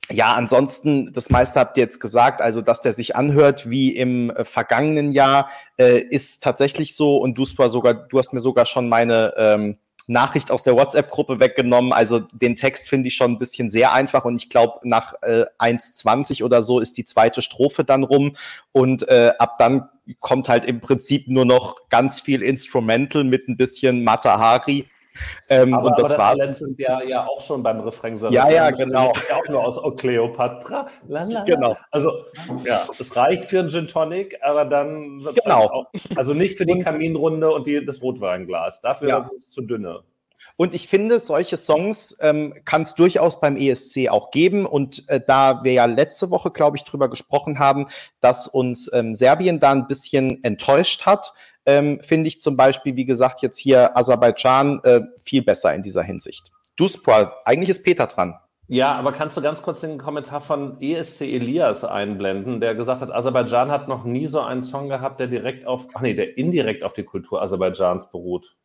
ja, ansonsten, das meiste habt ihr jetzt gesagt, also dass der sich anhört wie im äh, vergangenen Jahr, äh, ist tatsächlich so. Und du sogar, du hast mir sogar schon meine ähm, Nachricht aus der WhatsApp-Gruppe weggenommen. Also den Text finde ich schon ein bisschen sehr einfach und ich glaube, nach äh, 1,20 oder so ist die zweite Strophe dann rum und äh, ab dann kommt halt im Prinzip nur noch ganz viel Instrumental mit ein bisschen Matahari ähm, aber, und das, aber das war Jahr ja auch schon beim Refrain. So ja, ja, genau. Das ist ja auch nur aus oh, Cleopatra. Lala. Genau. Also, ja, es reicht für einen Gin Tonic, aber dann wird genau. Halt auch, also nicht für die Kaminrunde und die, das Rotweinglas. Dafür ja. ist es zu dünne. Und ich finde, solche Songs ähm, kann es durchaus beim ESC auch geben. Und äh, da wir ja letzte Woche, glaube ich, drüber gesprochen haben, dass uns ähm, Serbien da ein bisschen enttäuscht hat, ähm, finde ich zum Beispiel, wie gesagt, jetzt hier Aserbaidschan äh, viel besser in dieser Hinsicht. Duspra, eigentlich ist Peter dran. Ja, aber kannst du ganz kurz den Kommentar von ESC Elias einblenden, der gesagt hat, Aserbaidschan hat noch nie so einen Song gehabt, der direkt auf, ach nee, der indirekt auf die Kultur Aserbaidschans beruht.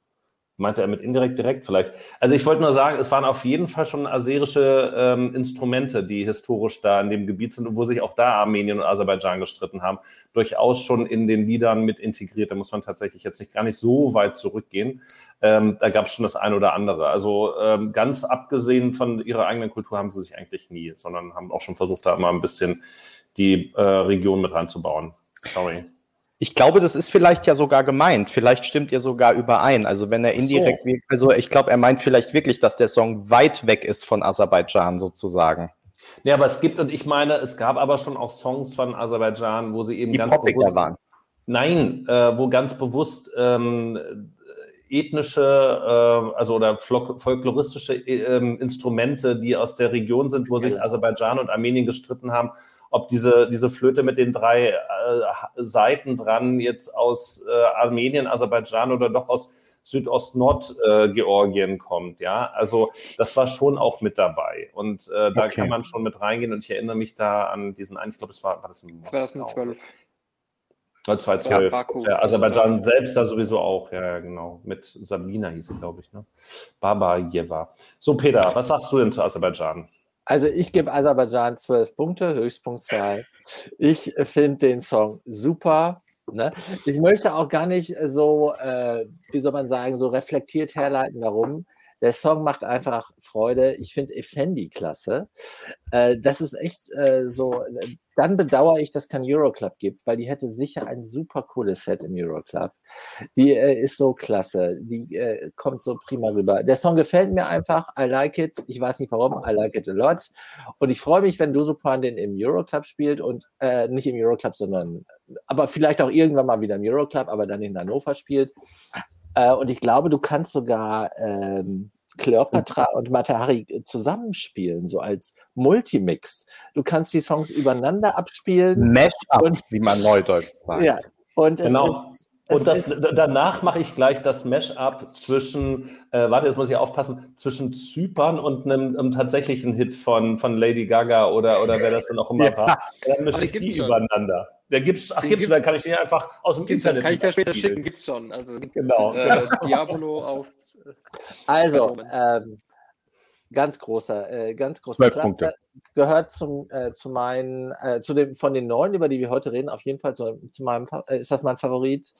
Meinte er mit indirekt direkt vielleicht? Also ich wollte nur sagen, es waren auf jeden Fall schon aserische ähm, Instrumente, die historisch da in dem Gebiet sind und wo sich auch da Armenien und Aserbaidschan gestritten haben, durchaus schon in den Liedern mit integriert. Da muss man tatsächlich jetzt nicht gar nicht so weit zurückgehen. Ähm, da gab es schon das eine oder andere. Also ähm, ganz abgesehen von ihrer eigenen Kultur haben sie sich eigentlich nie, sondern haben auch schon versucht, da mal ein bisschen die äh, Region mit reinzubauen. Sorry. Ich glaube, das ist vielleicht ja sogar gemeint. Vielleicht stimmt ihr sogar überein. Also wenn er indirekt, so. also ich glaube, er meint vielleicht wirklich, dass der Song weit weg ist von Aserbaidschan sozusagen. Ja, aber es gibt, und ich meine, es gab aber schon auch Songs von Aserbaidschan, wo sie eben Die ganz poppiger bewusst waren. Nein, äh, wo ganz bewusst ähm, ethnische, äh, also oder folkloristische äh, ähm, Instrumente, die aus der Region sind, wo sich Genau. Aserbaidschan und Armenien gestritten haben, ob diese, diese Flöte mit den drei äh, Seiten dran jetzt aus äh, Armenien, Aserbaidschan oder doch aus Südost-Nord-Georgien kommt, ja. Also das war schon auch mit dabei. Und äh, da Okay. kann man schon mit reingehen. Und ich erinnere mich da an diesen einen, ich glaube, es war, war das in Moskau? 2012. War 2012. Ja, Baku. Ja, Aserbaidschan selbst da sowieso auch, ja, ja, genau. Mit Sabina hieß sie, glaube ich, ne? Babayeva. So, Peter, was sagst du denn zu Aserbaidschan? Also ich gebe Aserbaidschan zwölf Punkte, Höchstpunktzahl. Ich finde den Song super. Ne? Ich möchte auch gar nicht so, äh, wie soll man sagen, so reflektiert herleiten, warum. Der Song macht einfach Freude. Ich finde Effendi klasse. Äh, das ist echt äh, so. äh, Dann bedauere ich, dass es kein Euroclub gibt, weil die hätte sicher ein super cooles Set im Euroclub. Die äh, ist so klasse. Die äh, kommt so prima rüber. Der Song gefällt mir einfach. I like it. Ich weiß nicht warum. I like it a lot. Und ich freue mich, wenn Dusupan den im Euroclub spielt und äh, nicht im Euroclub, sondern aber vielleicht auch irgendwann mal wieder im Euroclub, aber dann in Hannover spielt. Äh, und ich glaube, du kannst sogar ähm, Cleopatra und Matahari äh, zusammenspielen, so als Multimix. Du kannst die Songs übereinander abspielen. Mash-up, Und- wie man neudeutsch sagt. Ja. Und es Genau. ist, Und das, danach mache ich gleich das Mash-up zwischen, äh, warte, jetzt muss ich aufpassen, zwischen Zypern und einem, einem tatsächlichen Hit von, von Lady Gaga oder, oder wer das dann auch immer Ja. war. Dann mische ich die schon. übereinander. Der gibt's, ach, Den gibt's, gibt's. dann kann ich den einfach aus dem Internet. kann ich dir später schicken, gibt's schon. Also Genau. äh, Diabolo auf. Also, ähm, ganz großer, äh, ganz großer. Punkte. Gehört zum, äh, zu meinen, äh, zu dem, von den neun, über die wir heute reden, auf jeden Fall zu, zu meinem, äh, ist das mein Favorit.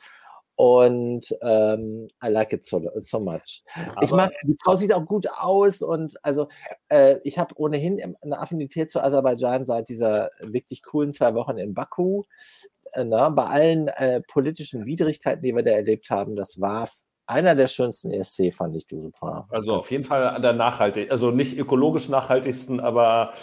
Und ähm, I like it so, so much. ich Aber- mag, die Frau sieht auch gut aus und also äh, ich habe ohnehin eine Affinität zu Aserbaidschan seit dieser wirklich coolen zwei Wochen in Baku. Äh, na, bei allen äh, politischen Widrigkeiten, die wir da erlebt haben, das war einer der schönsten ESC, fand ich, du super. Also auf jeden Fall an der nachhaltig, also nicht ökologisch nachhaltigsten, aber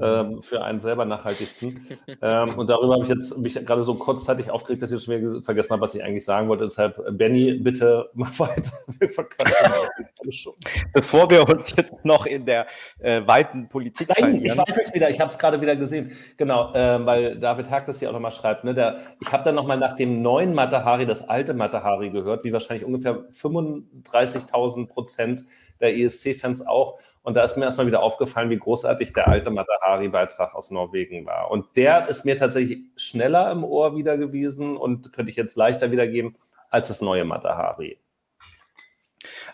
ähm, für einen selber nachhaltigsten. ähm, und darüber habe ich jetzt mich gerade so kurzzeitig aufgeregt, dass ich schon wieder vergessen habe, was ich eigentlich sagen wollte. Deshalb, äh, Benny, bitte mach weiter. Wir. Bevor wir uns jetzt noch in der äh, weiten Politik Nein, ich verlieren. weiß es wieder, ich habe es gerade wieder gesehen. Genau, ähm, weil David Hack das hier auch nochmal schreibt. Ne, der, ich habe dann nochmal nach dem neuen Matahari das alte Matahari gehört, wie wahrscheinlich ungefähr 35.000 Prozent der ESC-Fans auch. Und da ist mir erstmal wieder aufgefallen, wie großartig der alte Matahari-Beitrag aus Norwegen war. Und der ist mir tatsächlich schneller im Ohr wieder gewesen und könnte ich jetzt leichter wiedergeben als das neue Matahari.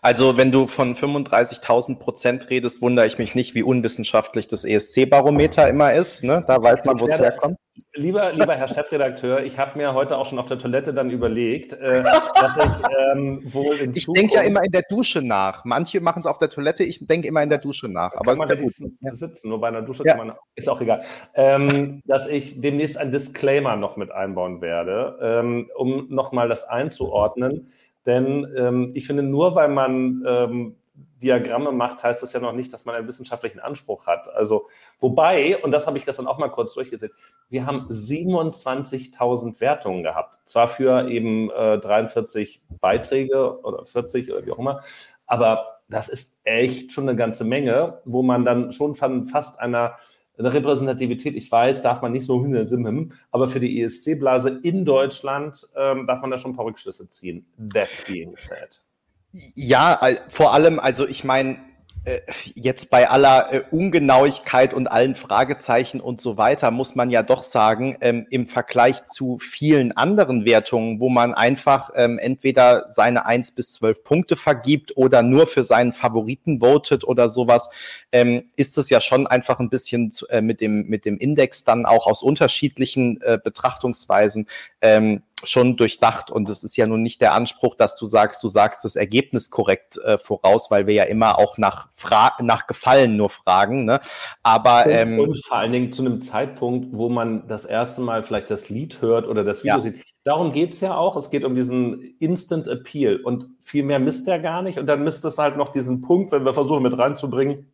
Also wenn du von 35.000 Prozent redest, wundere ich mich nicht, wie unwissenschaftlich das ESC-Barometer immer ist. Ne? Da weiß man, wo es herkommt. Lieber, lieber Herr Chefredakteur, ich habe mir heute auch schon auf der Toilette dann überlegt, äh, dass ich ähm, wohl in Ich denke ja immer in der Dusche nach. Manche machen es auf der Toilette, ich denke immer in der Dusche nach. Aber kann es man ist ja gut. sitzen, nur bei einer Dusche Ja. kann man, ist auch egal, ähm, dass ich demnächst ein Disclaimer noch mit einbauen werde, ähm, um nochmal das einzuordnen. Denn ähm, ich finde, nur weil man ähm, Diagramme macht, heißt das ja noch nicht, dass man einen wissenschaftlichen Anspruch hat. Also, wobei, und das habe ich gestern auch mal kurz durchgesehen, wir haben 27.000 Wertungen gehabt. Zwar für eben äh, 43 Beiträge oder 40 oder wie auch immer, aber das ist echt schon eine ganze Menge, wo man dann schon von fast einer eine Repräsentativität, ich weiß, darf man nicht so hinsimmen, aber für die ESC-Blase in Deutschland ähm, darf man da schon ein paar Rückschlüsse ziehen. That being said. Ja, vor allem, also ich meine, jetzt bei aller äh, Ungenauigkeit und allen Fragezeichen und so weiter, muss man ja doch sagen, ähm, im Vergleich zu vielen anderen Wertungen, wo man einfach ähm, entweder seine 1 bis 12 Punkte vergibt oder nur für seinen Favoriten votet oder sowas, ähm, ist es ja schon einfach ein bisschen äh, mit, dem, mit dem Index dann auch aus unterschiedlichen äh, Betrachtungsweisen schon durchdacht. Und es ist ja nun nicht der Anspruch, dass du sagst, du sagst das Ergebnis korrekt äh, voraus, weil wir ja immer auch nach, Fra nach Gefallen nur fragen. Ne? Aber Und, ähm, und vor allen Dingen zu einem Zeitpunkt, wo man das erste Mal vielleicht das Lied hört oder das Video Ja. sieht. Darum geht es ja auch. Es geht um diesen Instant Appeal. Und viel mehr misst er gar nicht. Und dann misst es halt noch diesen Punkt, wenn wir versuchen mit reinzubringen,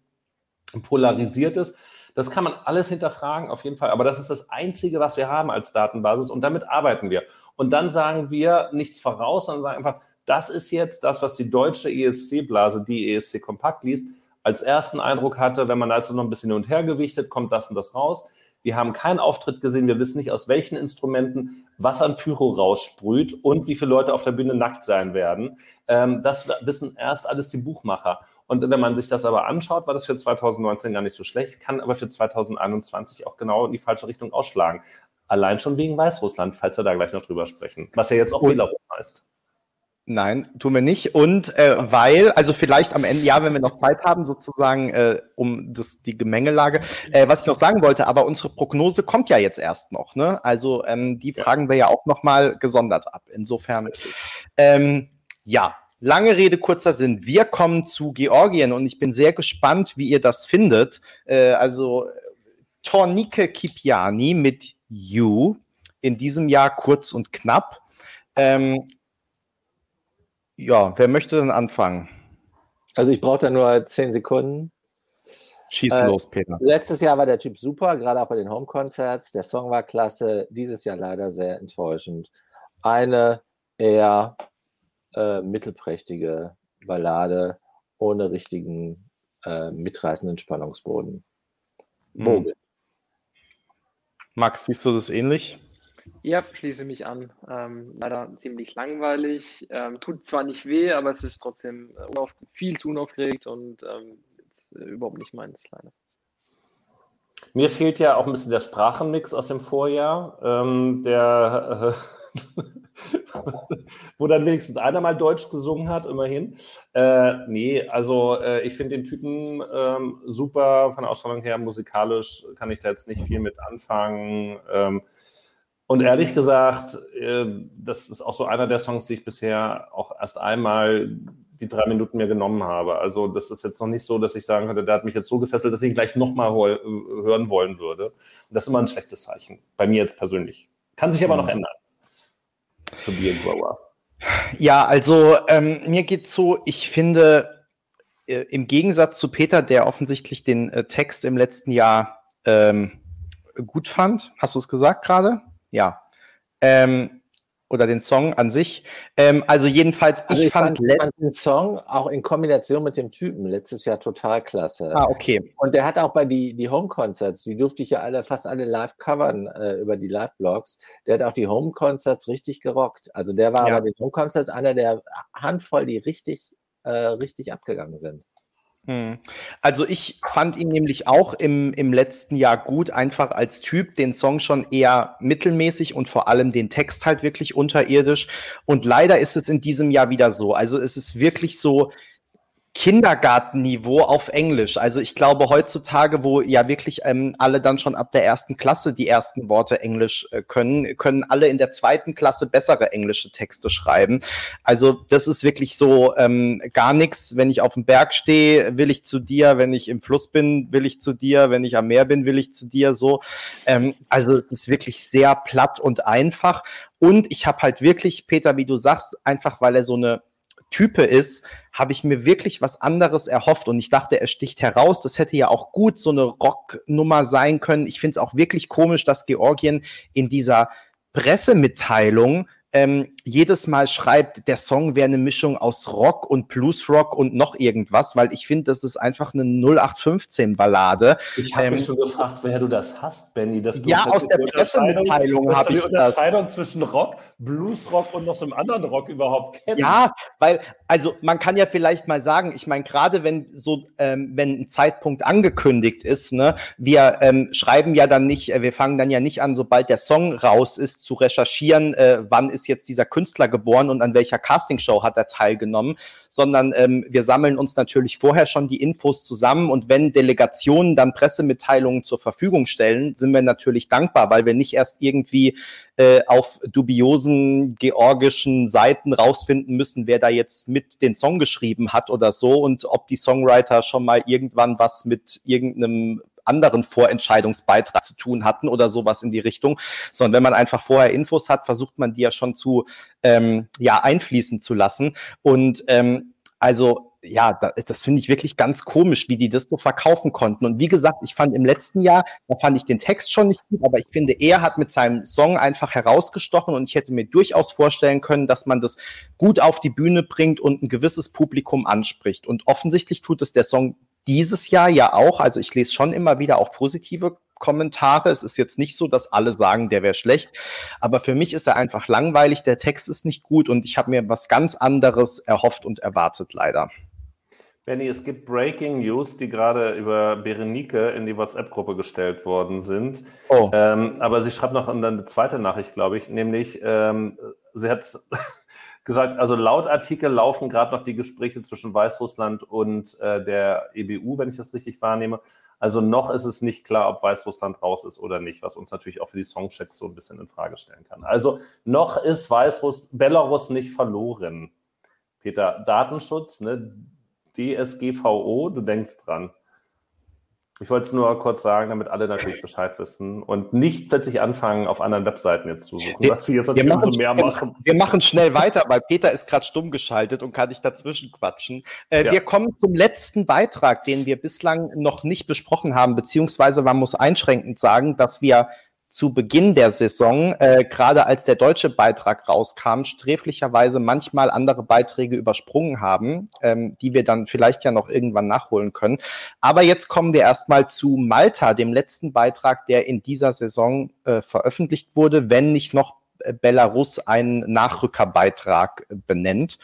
polarisiert ist, Das kann man alles hinterfragen, auf jeden Fall. Aber das ist das Einzige, was wir haben als Datenbasis und damit arbeiten wir. Und dann sagen wir nichts voraus, sondern sagen einfach, das ist jetzt das, was die deutsche ESC-Blase, die ESC Kompakt liest, als ersten Eindruck hatte. Wenn man da jetzt noch ein bisschen hin und her gewichtet, kommt das und das raus. Wir haben keinen Auftritt gesehen. Wir wissen nicht, aus welchen Instrumenten was an Pyro raussprüht und wie viele Leute auf der Bühne nackt sein werden. Ähm, das wissen erst alles die Buchmacher. Und wenn man sich das aber anschaut, war das für 2019 gar nicht so schlecht, kann aber für 2021 auch genau in die falsche Richtung ausschlagen. Allein schon wegen Weißrussland, falls wir da gleich noch drüber sprechen. Was ja jetzt auch Belarus heißt. Nein, tun wir nicht. Und äh, weil, also vielleicht am Ende, ja, wenn wir noch Zeit haben, sozusagen, äh, um das, die Gemengelage. Äh, was ich noch sagen wollte, aber unsere Prognose kommt ja jetzt erst noch. Ne? Also ähm, die fragen wir ja auch noch mal gesondert ab. Insofern, ähm, ja, lange Rede, kurzer Sinn. Wir kommen zu Georgien und ich bin sehr gespannt, wie ihr das findet. Äh, also Tornike Kipiani mit You in diesem Jahr kurz und knapp. Ähm, ja, wer möchte denn anfangen? Also ich brauche da nur zehn Sekunden. Schieß äh, los, Peter. Letztes Jahr war der Typ super, gerade auch bei den Home-Concerts. Der Song war klasse. Dieses Jahr leider sehr enttäuschend. Eine eher äh, mittelprächtige Ballade ohne richtigen äh, mitreißenden Spannungsboden. Hm. Max, siehst du das ähnlich? Ja, schließe mich an. Ähm, leider ziemlich langweilig. Ähm, tut zwar nicht weh, aber es ist trotzdem äh, viel zu unaufgeregt und ähm, äh, überhaupt nicht meins leider. Mir fehlt ja auch ein bisschen der Sprachenmix aus dem Vorjahr, ähm, der, äh, wo dann wenigstens einer mal Deutsch gesungen hat, immerhin. Äh, nee, also äh, ich finde den Typen ähm, super von der Ausstrahlung her, musikalisch kann ich da jetzt nicht viel mit anfangen. Ähm, und ehrlich gesagt, äh, das ist auch so einer der Songs, die ich bisher auch erst einmal die drei Minuten mir genommen habe. Also das ist jetzt noch nicht so, dass ich sagen könnte, der hat mich jetzt so gefesselt, dass ich ihn gleich nochmal hören wollen würde. Und das ist immer ein schlechtes Zeichen, bei mir jetzt persönlich. Kann sich aber noch mhm. ändern. To be a grower. Ja, also ähm, mir geht so, ich finde, äh, im Gegensatz zu Peter, der offensichtlich den äh, Text im letzten Jahr ähm, gut fand, hast du es gesagt gerade? ja. Ähm, oder den Song an sich. Ähm, also jedenfalls, also ich, ich, fand, fand, den Song auch in Kombination mit dem Typen letztes Jahr total klasse. Ah, okay. Und der hat auch bei die, die Home-Concerts, die durfte ich ja alle, fast alle live covern äh, über die Live-Blogs. Der hat auch die Home-Concerts richtig gerockt. Also der war ja. bei den Home-Concerts einer der Handvoll, die richtig, äh, richtig abgegangen sind. Hm. Also ich fand ihn nämlich auch im, im letzten Jahr gut, einfach als Typ, den Song schon eher mittelmäßig und vor allem den Text halt wirklich unterirdisch. Und leider ist es in diesem Jahr wieder so. Also es ist wirklich so, Kindergartenniveau auf Englisch. Also ich glaube heutzutage, wo ja wirklich ähm, alle dann schon ab der ersten Klasse die ersten Worte Englisch äh, können, können alle in der zweiten Klasse bessere englische Texte schreiben. Also das ist wirklich so ähm, gar nichts. Wenn ich auf dem Berg stehe, will ich zu dir. Wenn ich im Fluss bin, will ich zu dir. Wenn ich am Meer bin, will ich zu dir. So. Ähm, also es ist wirklich sehr platt und einfach. Und ich habe halt wirklich, Peter, wie du sagst, einfach weil er so eine Type ist, habe ich mir wirklich was anderes erhofft und ich dachte, er sticht heraus. Das hätte ja auch gut so eine Rocknummer sein können. Ich finde es auch wirklich komisch, dass Georgien in dieser Pressemitteilung ähm, jedes Mal schreibt, der Song wäre eine Mischung aus Rock und Bluesrock und noch irgendwas, weil ich finde, das ist einfach eine 0815-Ballade. Ich habe ähm, mich schon gefragt, woher du das hast, Benny. Dass du ja, aus der Pressemitteilung habe ich das. die Unterscheidung zwischen Rock, Bluesrock und noch so einem anderen Rock überhaupt kennst. Ja, weil, also man kann ja vielleicht mal sagen, ich meine, gerade wenn so, ähm, wenn ein Zeitpunkt angekündigt ist, ne, wir ähm, schreiben ja dann nicht, äh, wir fangen dann ja nicht an, sobald der Song raus ist, zu recherchieren, äh, wann ist jetzt dieser Künstler geboren und an welcher Castingshow hat er teilgenommen, sondern ähm, wir sammeln uns natürlich vorher schon die Infos zusammen und wenn Delegationen dann Pressemitteilungen zur Verfügung stellen, sind wir natürlich dankbar, weil wir nicht erst irgendwie äh, auf dubiosen georgischen Seiten rausfinden müssen, wer da jetzt mit den Song geschrieben hat oder so und ob die Songwriter schon mal irgendwann was mit irgendeinem anderen Vorentscheidungsbeitrag zu tun hatten oder sowas in die Richtung, sondern wenn man einfach vorher Infos hat, versucht man die ja schon zu ähm, ja einfließen zu lassen. Und ähm, also ja, das finde ich wirklich ganz komisch, wie die das so verkaufen konnten. Und wie gesagt, ich fand im letzten Jahr, da fand ich den Text schon nicht gut, aber ich finde, er hat mit seinem Song einfach herausgestochen und ich hätte mir durchaus vorstellen können, dass man das gut auf die Bühne bringt und ein gewisses Publikum anspricht. Und offensichtlich tut es der Song dieses Jahr ja auch. Also ich lese schon immer wieder auch positive Kommentare. Es ist jetzt nicht so, dass alle sagen, der wäre schlecht, aber für mich ist er einfach langweilig, der Text ist nicht gut und ich habe mir was ganz anderes erhofft und erwartet leider. Benny, es gibt Breaking News, die gerade über Berenike in die WhatsApp-Gruppe gestellt worden sind. Oh. Ähm, aber sie schreibt noch eine zweite Nachricht, glaube ich, nämlich ähm, sie hat gesagt, also laut Artikel laufen gerade noch die Gespräche zwischen Weißrussland und äh, der EBU, wenn ich das richtig wahrnehme. Also noch ist es nicht klar, ob Weißrussland raus ist oder nicht, was uns natürlich auch für die Songchecks so ein bisschen in Frage stellen kann. Also noch ist Weißruss Belarus nicht verloren. Peter, Datenschutz, ne? DSGVO, du denkst dran. Ich wollte es nur kurz sagen, damit alle natürlich Bescheid wissen und nicht plötzlich anfangen, auf anderen Webseiten jetzt zu suchen, was sie jetzt natürlich wir machen, so mehr machen. Wir machen schnell weiter, weil Peter ist gerade stumm geschaltet und kann nicht dazwischen quatschen. Äh, ja. Wir kommen zum letzten Beitrag, den wir bislang noch nicht besprochen haben, beziehungsweise man muss einschränkend sagen, dass wir zu Beginn der Saison, äh, gerade als der deutsche Beitrag rauskam, sträflicherweise manchmal andere Beiträge übersprungen haben, ähm, die wir dann vielleicht ja noch irgendwann nachholen können. Aber jetzt kommen wir erstmal zu Malta, dem letzten Beitrag, der in dieser Saison äh, veröffentlicht wurde, wenn nicht noch äh, Belarus einen Nachrückerbeitrag benennt.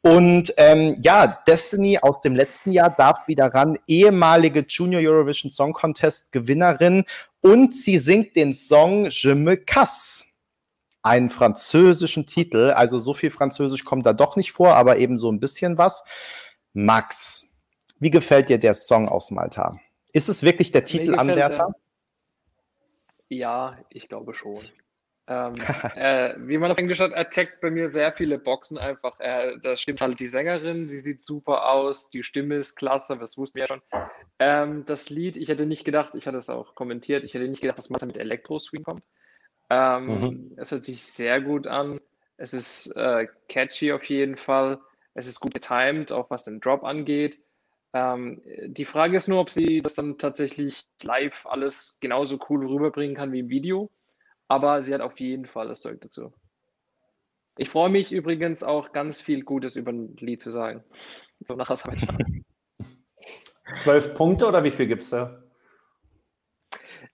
Und ähm, ja, Destiny aus dem letzten Jahr darf wieder ran, ehemalige Junior Eurovision Song Contest Gewinnerin und sie singt den Song Je me casse. Einen französischen Titel, also so viel Französisch kommt da doch nicht vor, aber eben so ein bisschen was. Max, wie gefällt dir der Song aus Malta? Ist es wirklich der Titelanwärter? Ja, ich glaube schon. Ähm, äh, wie man auf Englisch hat, er checkt bei mir sehr viele Boxen einfach. Äh, da stimmt halt die Sängerin, sie sieht super aus, die Stimme ist klasse, das wussten wir ja schon. Ähm, das Lied, ich hätte nicht gedacht, ich hatte es auch kommentiert, ich hätte nicht gedacht, dass man mit Elektro-Swing kommt. Ähm, mhm. Es hört sich sehr gut an. Es ist äh, catchy auf jeden Fall. Es ist gut getimed, auch was den Drop angeht. Ähm, die Frage ist nur, ob sie das dann tatsächlich live alles genauso cool rüberbringen kann wie im Video aber sie hat auf jeden Fall das Zeug dazu. Ich freue mich übrigens auch ganz viel Gutes über ein Lied zu sagen. So nach Aserbaidschan. Zwölf Punkte oder wie viel gibt es da?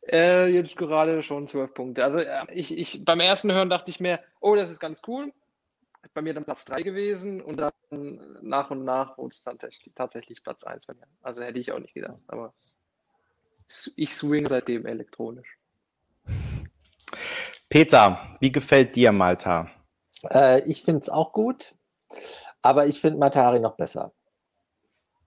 Äh, jetzt gerade schon zwölf Punkte. Also äh, ich, ich, beim ersten Hören dachte ich mir, oh, das ist ganz cool. Bei mir dann Platz 3 gewesen und dann nach und nach wurde es dann tatsächlich Platz 1 bei mir. Also hätte ich auch nicht gedacht. Aber ich swing seitdem elektronisch. Peter, wie gefällt dir Malta? Äh, ich finde es auch gut, aber ich finde Matari noch besser.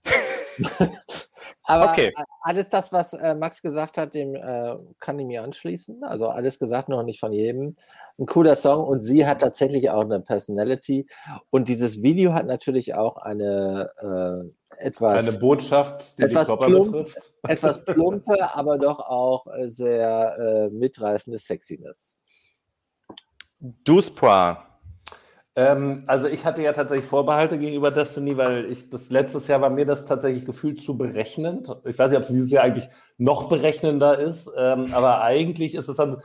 aber okay. alles das, was äh, Max gesagt hat, dem äh, kann ich mir anschließen. Also alles gesagt, noch nicht von jedem. Ein cooler Song und sie hat tatsächlich auch eine Personality. Und dieses Video hat natürlich auch eine äh, etwas. Eine Botschaft, die etwas die Körper plump, betrifft. Etwas plumpe, aber doch auch sehr äh, mitreißende Sexiness. Duspra. Ähm, also ich hatte ja tatsächlich Vorbehalte gegenüber Destiny, weil ich das letztes Jahr war mir das tatsächlich gefühlt zu berechnend. Ich weiß nicht, ob es dieses Jahr eigentlich noch berechnender ist, ähm, aber eigentlich ist es dann,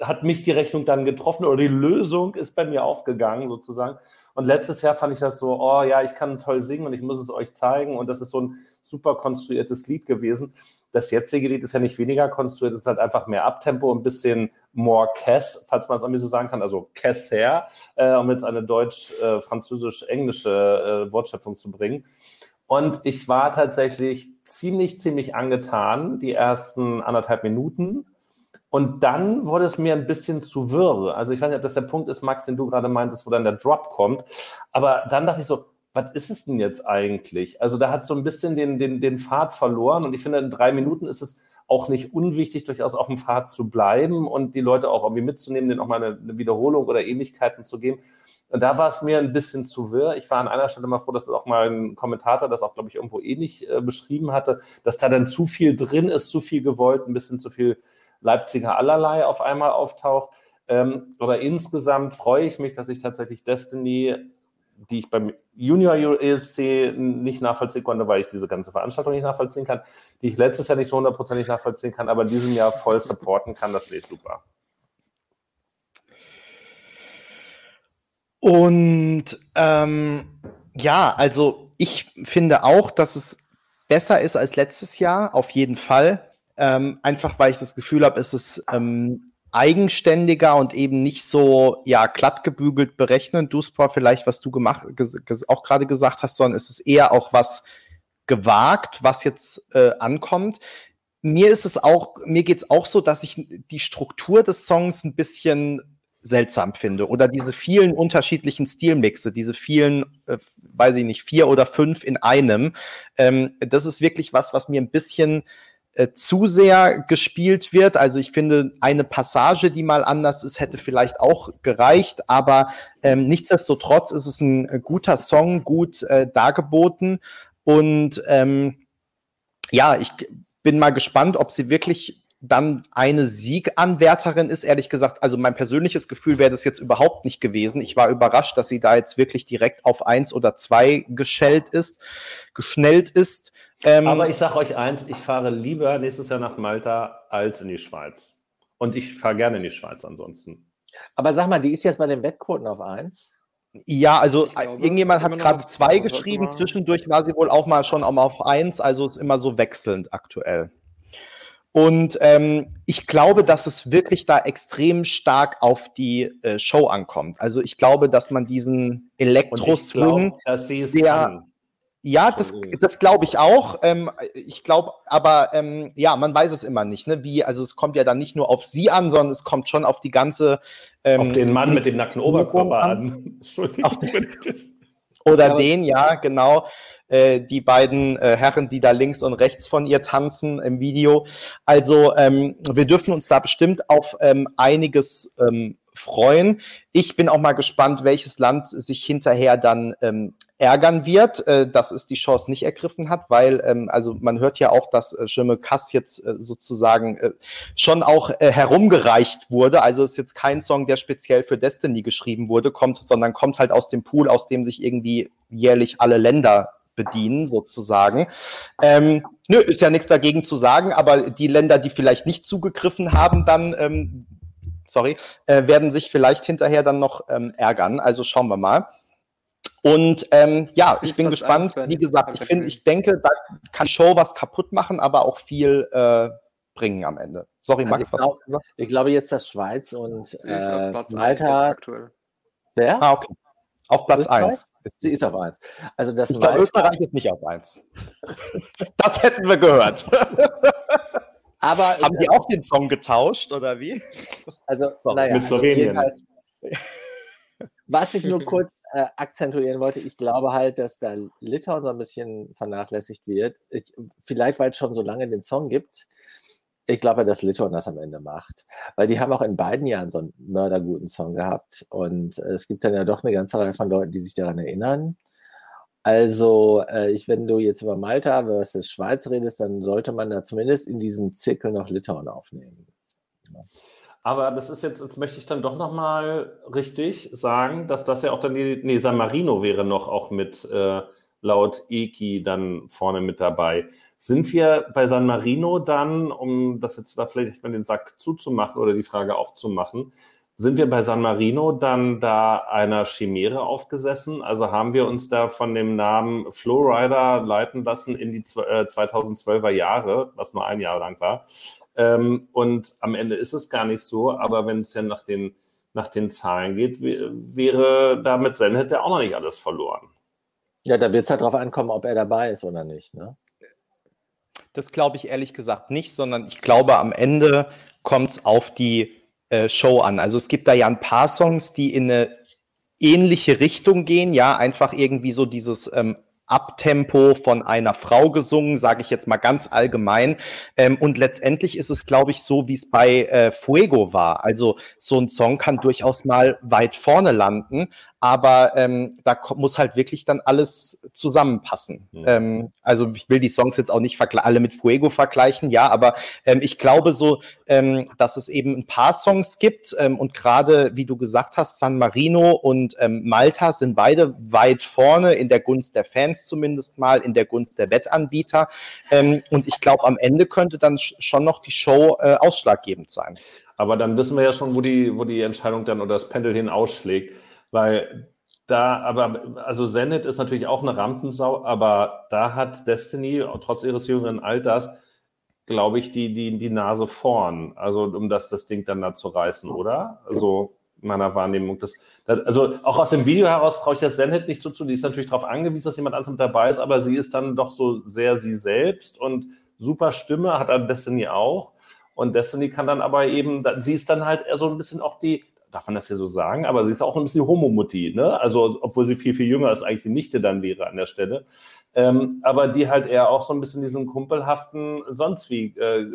hat mich die Rechnung dann getroffen oder die Lösung ist bei mir aufgegangen sozusagen. Und letztes Jahr fand ich das so, oh ja, ich kann toll singen und ich muss es euch zeigen. Und das ist so ein super konstruiertes Lied gewesen. Das jetzige Lied ist ja nicht weniger konstruiert, es ist halt einfach mehr Abtempo, ein bisschen more Cass, falls man es irgendwie so sagen kann, also Casser, äh, um jetzt eine deutsch-französisch-englische äh, Wortschöpfung zu bringen. Und ich war tatsächlich ziemlich, ziemlich angetan, die ersten anderthalb Minuten. Und dann wurde es mir ein bisschen zu wirr. Also ich weiß nicht, ob das der Punkt ist, Max, den du gerade meintest, wo dann der Drop kommt. Aber dann dachte ich so, was ist es denn jetzt eigentlich? Also da hat so ein bisschen den, den, den Pfad verloren und ich finde, in drei Minuten ist es auch nicht unwichtig, durchaus auf dem Pfad zu bleiben und die Leute auch irgendwie mitzunehmen, denen auch mal eine, eine Wiederholung oder Ähnlichkeiten zu geben. Und da war es mir ein bisschen zu wirr. Ich war an einer Stelle mal froh, dass auch mal ein Kommentator das auch, glaube ich, irgendwo ähnlich äh, beschrieben hatte, dass da dann zu viel drin ist, zu viel gewollt, ein bisschen zu viel Leipziger allerlei auf einmal auftaucht. Ähm, aber insgesamt freue ich mich, dass ich tatsächlich Destiny die ich beim Junior ESC nicht nachvollziehen konnte, weil ich diese ganze Veranstaltung nicht nachvollziehen kann, die ich letztes Jahr nicht so hundertprozentig nachvollziehen kann, aber in diesem Jahr voll supporten kann, das ich super. Und ähm, ja, also ich finde auch, dass es besser ist als letztes Jahr, auf jeden Fall. Ähm, einfach weil ich das Gefühl habe, es ist ähm, eigenständiger und eben nicht so ja glatt gebügelt berechnen. Du Sport vielleicht, was du gemacht, auch gerade gesagt hast, sondern es ist eher auch was gewagt, was jetzt äh, ankommt. Mir ist es auch, mir geht es auch so, dass ich die Struktur des Songs ein bisschen seltsam finde. Oder diese vielen unterschiedlichen Stilmixe, diese vielen, äh, weiß ich nicht, vier oder fünf in einem. Ähm, das ist wirklich was, was mir ein bisschen zu sehr gespielt wird. Also ich finde, eine Passage, die mal anders ist, hätte vielleicht auch gereicht, aber ähm, nichtsdestotrotz ist es ein äh, guter Song, gut äh, dargeboten. Und ähm, ja, ich bin mal gespannt, ob sie wirklich dann eine Sieganwärterin ist, ehrlich gesagt, also mein persönliches Gefühl wäre das jetzt überhaupt nicht gewesen. Ich war überrascht, dass sie da jetzt wirklich direkt auf eins oder zwei geschellt ist, geschnellt ist. Ähm, Aber ich sage euch eins, ich fahre lieber nächstes Jahr nach Malta als in die Schweiz. Und ich fahre gerne in die Schweiz ansonsten. Aber sag mal, die ist jetzt bei den Wettquoten auf eins? Ja, also glaube, irgendjemand hat gerade zwei geschrieben, zwischendurch war sie wohl auch mal schon auch mal auf eins, also ist immer so wechselnd aktuell. Und ähm, ich glaube, dass es wirklich da extrem stark auf die äh, Show ankommt. Also ich glaube, dass man diesen Elektro-Swing sehr, kann. Ja, das, das glaube ich auch. Ähm, ich glaube, aber ähm, ja, man weiß es immer nicht. Ne? Wie, also es kommt ja dann nicht nur auf sie an, sondern es kommt schon auf die ganze. Ähm, auf den Mann mit dem nackten Oberkörper an. an. Entschuldigung. Oder ja, den, ja, genau. Äh, die beiden äh, Herren, die da links und rechts von ihr tanzen im Video. Also ähm, wir dürfen uns da bestimmt auf ähm, einiges ähm, freuen. Ich bin auch mal gespannt, welches Land sich hinterher dann ähm, ärgern wird, äh, dass es die Chance nicht ergriffen hat, weil ähm, also man hört ja auch, dass äh, Schimme Kass jetzt äh, sozusagen äh, schon auch äh, herumgereicht wurde. Also ist jetzt kein Song, der speziell für Destiny geschrieben wurde, kommt, sondern kommt halt aus dem Pool, aus dem sich irgendwie jährlich alle Länder bedienen, sozusagen. Ähm, nö, ist ja nichts dagegen zu sagen, aber die Länder, die vielleicht nicht zugegriffen haben, dann, ähm, sorry, äh, werden sich vielleicht hinterher dann noch ähm, ärgern. Also schauen wir mal. Und ähm, ja, ich bin gespannt. Wie gesagt, ich finde, ich denke, da kann Show was kaputt machen, aber auch viel äh, bringen am Ende. Sorry, also Max, ich, glaub, was ich glaube jetzt, dass Schweiz und äh, Malta. Wer? Ah, okay. Auf Platz 1. Sie ist auf 1. Also das ich glaube, Österreich ist nicht auf 1. das hätten wir gehört. Aber haben die auch den Song getauscht oder wie? Also naja, mit Slowenien. Also was ich nur kurz äh, akzentuieren wollte, ich glaube halt, dass da Litauen so ein bisschen vernachlässigt wird. Ich, vielleicht, weil es schon so lange den Song gibt. Ich glaube, dass Litauen das am Ende macht. Weil die haben auch in beiden Jahren so einen mörderguten Song gehabt. Und äh, es gibt dann ja doch eine ganze Reihe von Leuten, die sich daran erinnern. Also, äh, ich, wenn du jetzt über Malta versus Schweiz redest, dann sollte man da zumindest in diesem Zirkel noch Litauen aufnehmen. Ja. Aber das ist jetzt, jetzt möchte ich dann doch nochmal richtig sagen, dass das ja auch dann nee, San Marino wäre noch auch mit äh, laut Eki dann vorne mit dabei. Sind wir bei San Marino dann, um das jetzt da vielleicht mal den Sack zuzumachen oder die Frage aufzumachen, sind wir bei San Marino dann da einer Chimäre aufgesessen? Also haben wir uns da von dem Namen Flowrider leiten lassen in die 2012er äh, Jahre, was nur ein Jahr lang war. Ähm, und am Ende ist es gar nicht so, aber wenn es ja nach den, nach den Zahlen geht, wäre da mit Zen hätte auch noch nicht alles verloren. Ja, da wird es halt darauf ankommen, ob er dabei ist oder nicht. Ne? Das glaube ich ehrlich gesagt nicht, sondern ich glaube, am Ende kommt es auf die äh, Show an. Also es gibt da ja ein paar Songs, die in eine ähnliche Richtung gehen, ja, einfach irgendwie so dieses ähm, Abtempo von einer Frau gesungen, sage ich jetzt mal ganz allgemein. Ähm, und letztendlich ist es, glaube ich, so, wie es bei äh, Fuego war. Also so ein Song kann durchaus mal weit vorne landen, aber ähm, da muss halt wirklich dann alles zusammenpassen. Mhm. Ähm, also ich will die Songs jetzt auch nicht alle mit Fuego vergleichen, ja, aber ähm, ich glaube so, ähm, dass es eben ein paar Songs gibt ähm, und gerade, wie du gesagt hast, San Marino und ähm, Malta sind beide weit vorne in der Gunst der Fans zumindest mal, in der Gunst der Wettanbieter ähm, und ich glaube, am Ende könnte dann schon noch die Show äh, ausschlaggebend sein. Aber dann wissen wir ja schon, wo die, wo die Entscheidung dann oder das Pendel hin ausschlägt, weil da, aber, also Zenit ist natürlich auch eine Rampensau, aber da hat Destiny, trotz ihres jüngeren Alters, glaube ich, die, die, die Nase vorn. Also, um das, das Ding dann da zu reißen, oder? Also, meiner Wahrnehmung. Das, das, also, auch aus dem Video heraus traue ich das Zenit nicht so zu. Die ist natürlich darauf angewiesen, dass jemand anderes mit dabei ist, aber sie ist dann doch so sehr sie selbst und super Stimme, hat dann Destiny auch. Und Destiny kann dann aber eben, sie ist dann halt eher so ein bisschen auch die, darf man das ja so sagen, aber sie ist auch ein bisschen Homo-Mutti, ne? Also, obwohl sie viel, viel jünger ist, eigentlich die Nichte dann wäre an der Stelle. Ähm, aber die halt eher auch so ein bisschen diesen kumpelhaften, sonst wie, äh,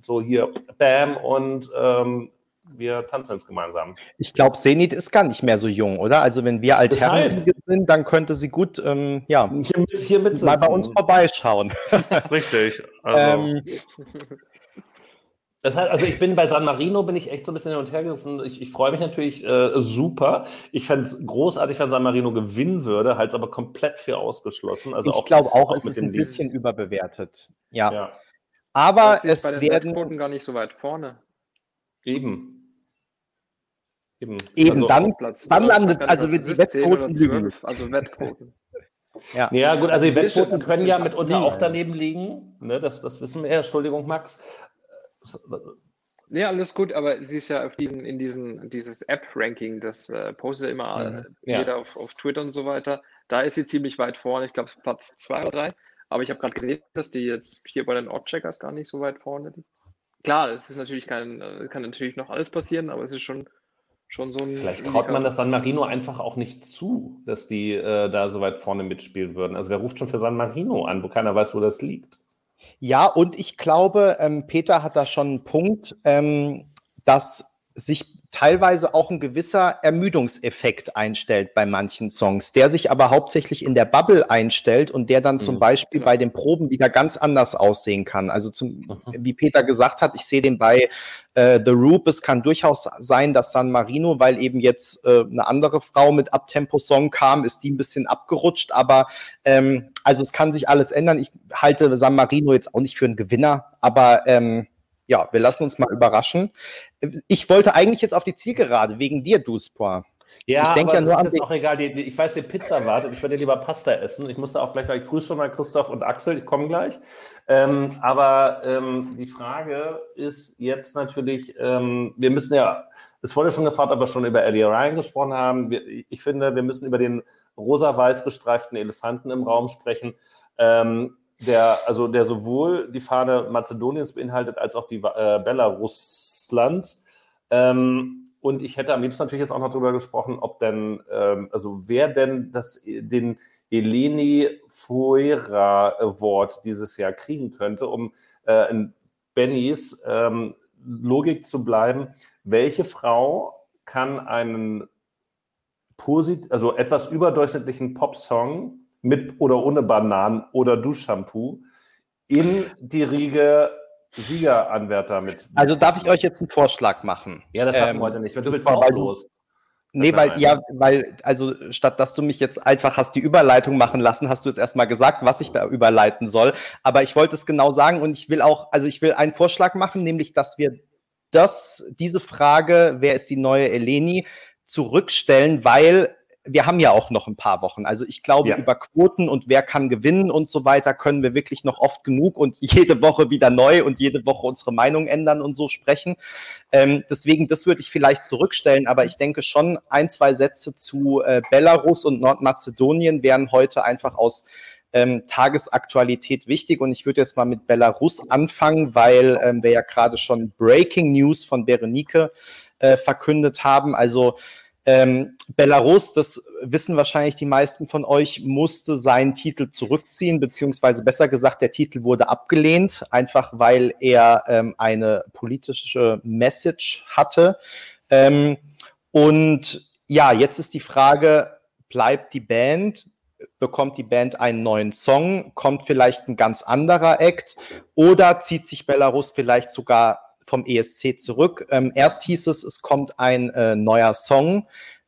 so hier, Bam und ähm, wir tanzen jetzt gemeinsam. Ich glaube, Zenit ist gar nicht mehr so jung, oder? Also wenn wir Altherren sind, dann könnte sie gut, ähm, ja, hier, mit, hier mal bei uns vorbeischauen. Richtig. Also. Das heißt, also ich bin bei San Marino, bin ich echt so ein bisschen hin und her gerissen. Ich, ich freue mich natürlich äh, super. Ich fände es großartig, wenn San Marino gewinnen würde, halt aber komplett für ausgeschlossen. Also ich glaube auch, auch, es ist ein bisschen Lied. überbewertet. Ja. ja. Aber es bei den werden Wettquoten gar nicht so weit vorne. Eben. Eben, Eben also dann, Platz, dann landet, also wird die Wettquoten lügen. Also Wettquoten. Ja. ja, gut, also die Wettquoten können ja mitunter auch daneben liegen. Ne, das, das wissen wir ja. Entschuldigung, Max. Ja, alles gut, aber sie ist ja auf diesen, in diesen, dieses App-Ranking, das äh, postet immer mhm. ja. jeder auf, auf Twitter und so weiter. Da ist sie ziemlich weit vorne, ich glaube Platz zwei oder drei. Aber ich habe gerade gesehen, dass die jetzt hier bei den Odd-Checkers gar nicht so weit vorne liegt. Klar, es ist natürlich kein, äh, kann natürlich noch alles passieren, aber es ist schon, schon so ein. Vielleicht traut man das San Marino einfach auch nicht zu, dass die äh, da so weit vorne mitspielen würden. Also wer ruft schon für San Marino an, wo keiner weiß, wo das liegt? Ja, und ich glaube, ähm, Peter hat da schon einen Punkt, ähm, dass sich teilweise auch ein gewisser Ermüdungseffekt einstellt bei manchen Songs, der sich aber hauptsächlich in der Bubble einstellt und der dann zum mhm, Beispiel bei den Proben wieder ganz anders aussehen kann. Also zum, mhm. wie Peter gesagt hat, ich sehe den bei äh, The Roop. Es kann durchaus sein, dass San Marino, weil eben jetzt äh, eine andere Frau mit Abtempo-Song kam, ist die ein bisschen abgerutscht. Aber ähm, also es kann sich alles ändern. Ich halte San Marino jetzt auch nicht für einen Gewinner, aber ähm, ja, wir lassen uns mal überraschen. Ich wollte eigentlich jetzt auf die Zielgerade wegen dir, Duspoir. Ja, ich denke ja nur ist jetzt auch egal. Die, die, ich weiß, die Pizza wartet. Ich würde lieber Pasta essen. Ich musste auch gleich, ich grüße schon mal Christoph und Axel. Ich komme gleich. Ähm, aber ähm, die Frage ist jetzt natürlich, ähm, wir müssen ja, es wurde schon gefragt, ob wir schon über Eddie Ryan gesprochen haben. Wir, ich finde, wir müssen über den rosa-weiß gestreiften Elefanten im Raum sprechen. Ähm, der, also der sowohl die Fahne Mazedoniens beinhaltet als auch die äh, Belaruslands. Ähm, und ich hätte am liebsten natürlich jetzt auch noch darüber gesprochen, ob denn, ähm, also wer denn das, den Eleni Fuera Award dieses Jahr kriegen könnte, um äh, in Bennys ähm, Logik zu bleiben. Welche Frau kann einen posit also etwas überdurchschnittlichen Popsong mit oder ohne Bananen oder Duschshampoo in die Riege Siegeranwärter mit. Also darf ich euch jetzt einen Vorschlag machen? Ja, das schaffen ähm, wir heute nicht. Du willst auch los. Nee, weil, ja, weil, also statt dass du mich jetzt einfach hast die Überleitung machen lassen, hast du jetzt erstmal gesagt, was ich da überleiten soll. Aber ich wollte es genau sagen und ich will auch, also ich will einen Vorschlag machen, nämlich, dass wir das, diese Frage, wer ist die neue Eleni, zurückstellen, weil wir haben ja auch noch ein paar Wochen. Also ich glaube, ja. über Quoten und wer kann gewinnen und so weiter können wir wirklich noch oft genug und jede Woche wieder neu und jede Woche unsere Meinung ändern und so sprechen. Ähm, deswegen, das würde ich vielleicht zurückstellen, aber ich denke schon, ein, zwei Sätze zu äh, Belarus und Nordmazedonien wären heute einfach aus ähm, Tagesaktualität wichtig. Und ich würde jetzt mal mit Belarus anfangen, weil ähm, wir ja gerade schon Breaking News von Berenike äh, verkündet haben. Also ähm, Belarus, das wissen wahrscheinlich die meisten von euch, musste seinen Titel zurückziehen, beziehungsweise besser gesagt, der Titel wurde abgelehnt, einfach weil er ähm, eine politische Message hatte. Ähm, und ja, jetzt ist die Frage, bleibt die Band? Bekommt die Band einen neuen Song? Kommt vielleicht ein ganz anderer Act? Oder zieht sich Belarus vielleicht sogar vom ESC zurück? Ähm, erst hieß es, es kommt ein äh, neuer Song.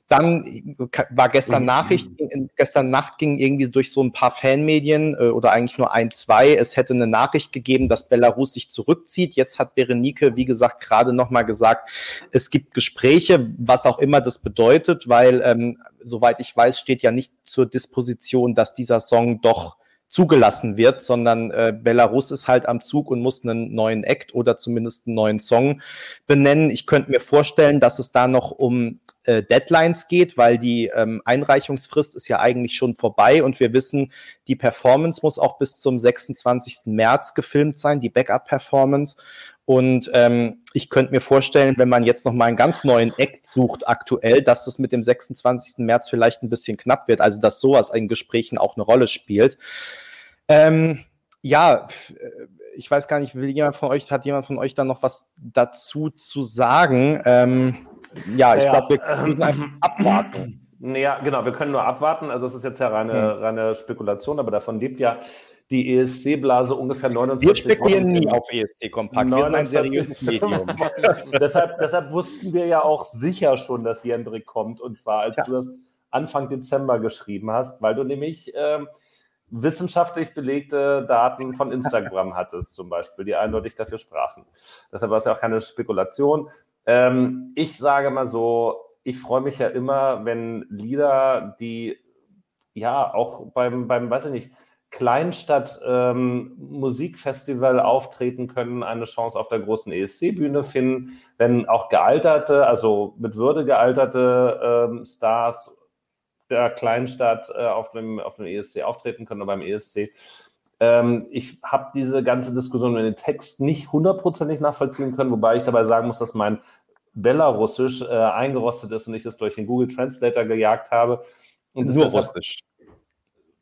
Dann war gestern Mhm. Nachricht, gestern Nacht ging irgendwie durch so ein paar Fanmedien äh, oder eigentlich nur ein, zwei. Es hätte eine Nachricht gegeben, dass Belarus sich zurückzieht. Jetzt hat Berenike, wie gesagt, gerade nochmal gesagt, es gibt Gespräche, was auch immer das bedeutet, weil, ähm, soweit ich weiß, steht ja nicht zur Disposition, dass dieser Song doch zugelassen wird, sondern äh, Belarus ist halt am Zug und muss einen neuen Act oder zumindest einen neuen Song benennen. Ich könnte mir vorstellen, dass es da noch um äh, Deadlines geht, weil die ähm, Einreichungsfrist ist ja eigentlich schon vorbei und wir wissen, die Performance muss auch bis zum 26. März gefilmt sein, die Backup-Performance. Und ähm, ich könnte mir vorstellen, wenn man jetzt noch mal einen ganz neuen Act sucht aktuell, dass das mit dem 26. März vielleicht ein bisschen knapp wird, also dass sowas in Gesprächen auch eine Rolle spielt. Ähm, ja, ich weiß gar nicht, will jemand von euch, hat jemand von euch da noch was dazu zu sagen? Ähm, ja, ich Ja, glaube, wir müssen einfach abwarten. Ja, genau, wir können nur abwarten. Also es ist jetzt ja reine, reine Spekulation, aber davon lebt ja die ESC-Blase ungefähr 49 Wir spekulieren nie auf ESC Kompakt. Wir sind ein 49 seriöses Medium. deshalb, deshalb wussten wir ja auch sicher schon, dass Jendrik kommt. Und zwar, als Ja. du das Anfang Dezember geschrieben hast, weil du nämlich ähm, wissenschaftlich belegte Daten von Instagram hattest, zum Beispiel, die eindeutig dafür sprachen. Deshalb war es ja auch keine Spekulation. Ähm, ich sage mal so, ich freue mich ja immer, wenn Lieder, die ja auch beim, beim weiß ich nicht, Kleinstadt ähm, Musikfestival auftreten können, eine Chance auf der großen ESC-Bühne finden, wenn auch gealterte, also mit Würde gealterte ähm, Stars der Kleinstadt äh, auf, dem, auf dem ESC auftreten können oder beim ESC. Ähm, ich habe diese ganze Diskussion in den Text nicht hundertprozentig nachvollziehen können, wobei ich dabei sagen muss, dass mein Belarusisch äh, eingerostet ist und ich es durch den Google Translator gejagt habe. Und Nur Russisch.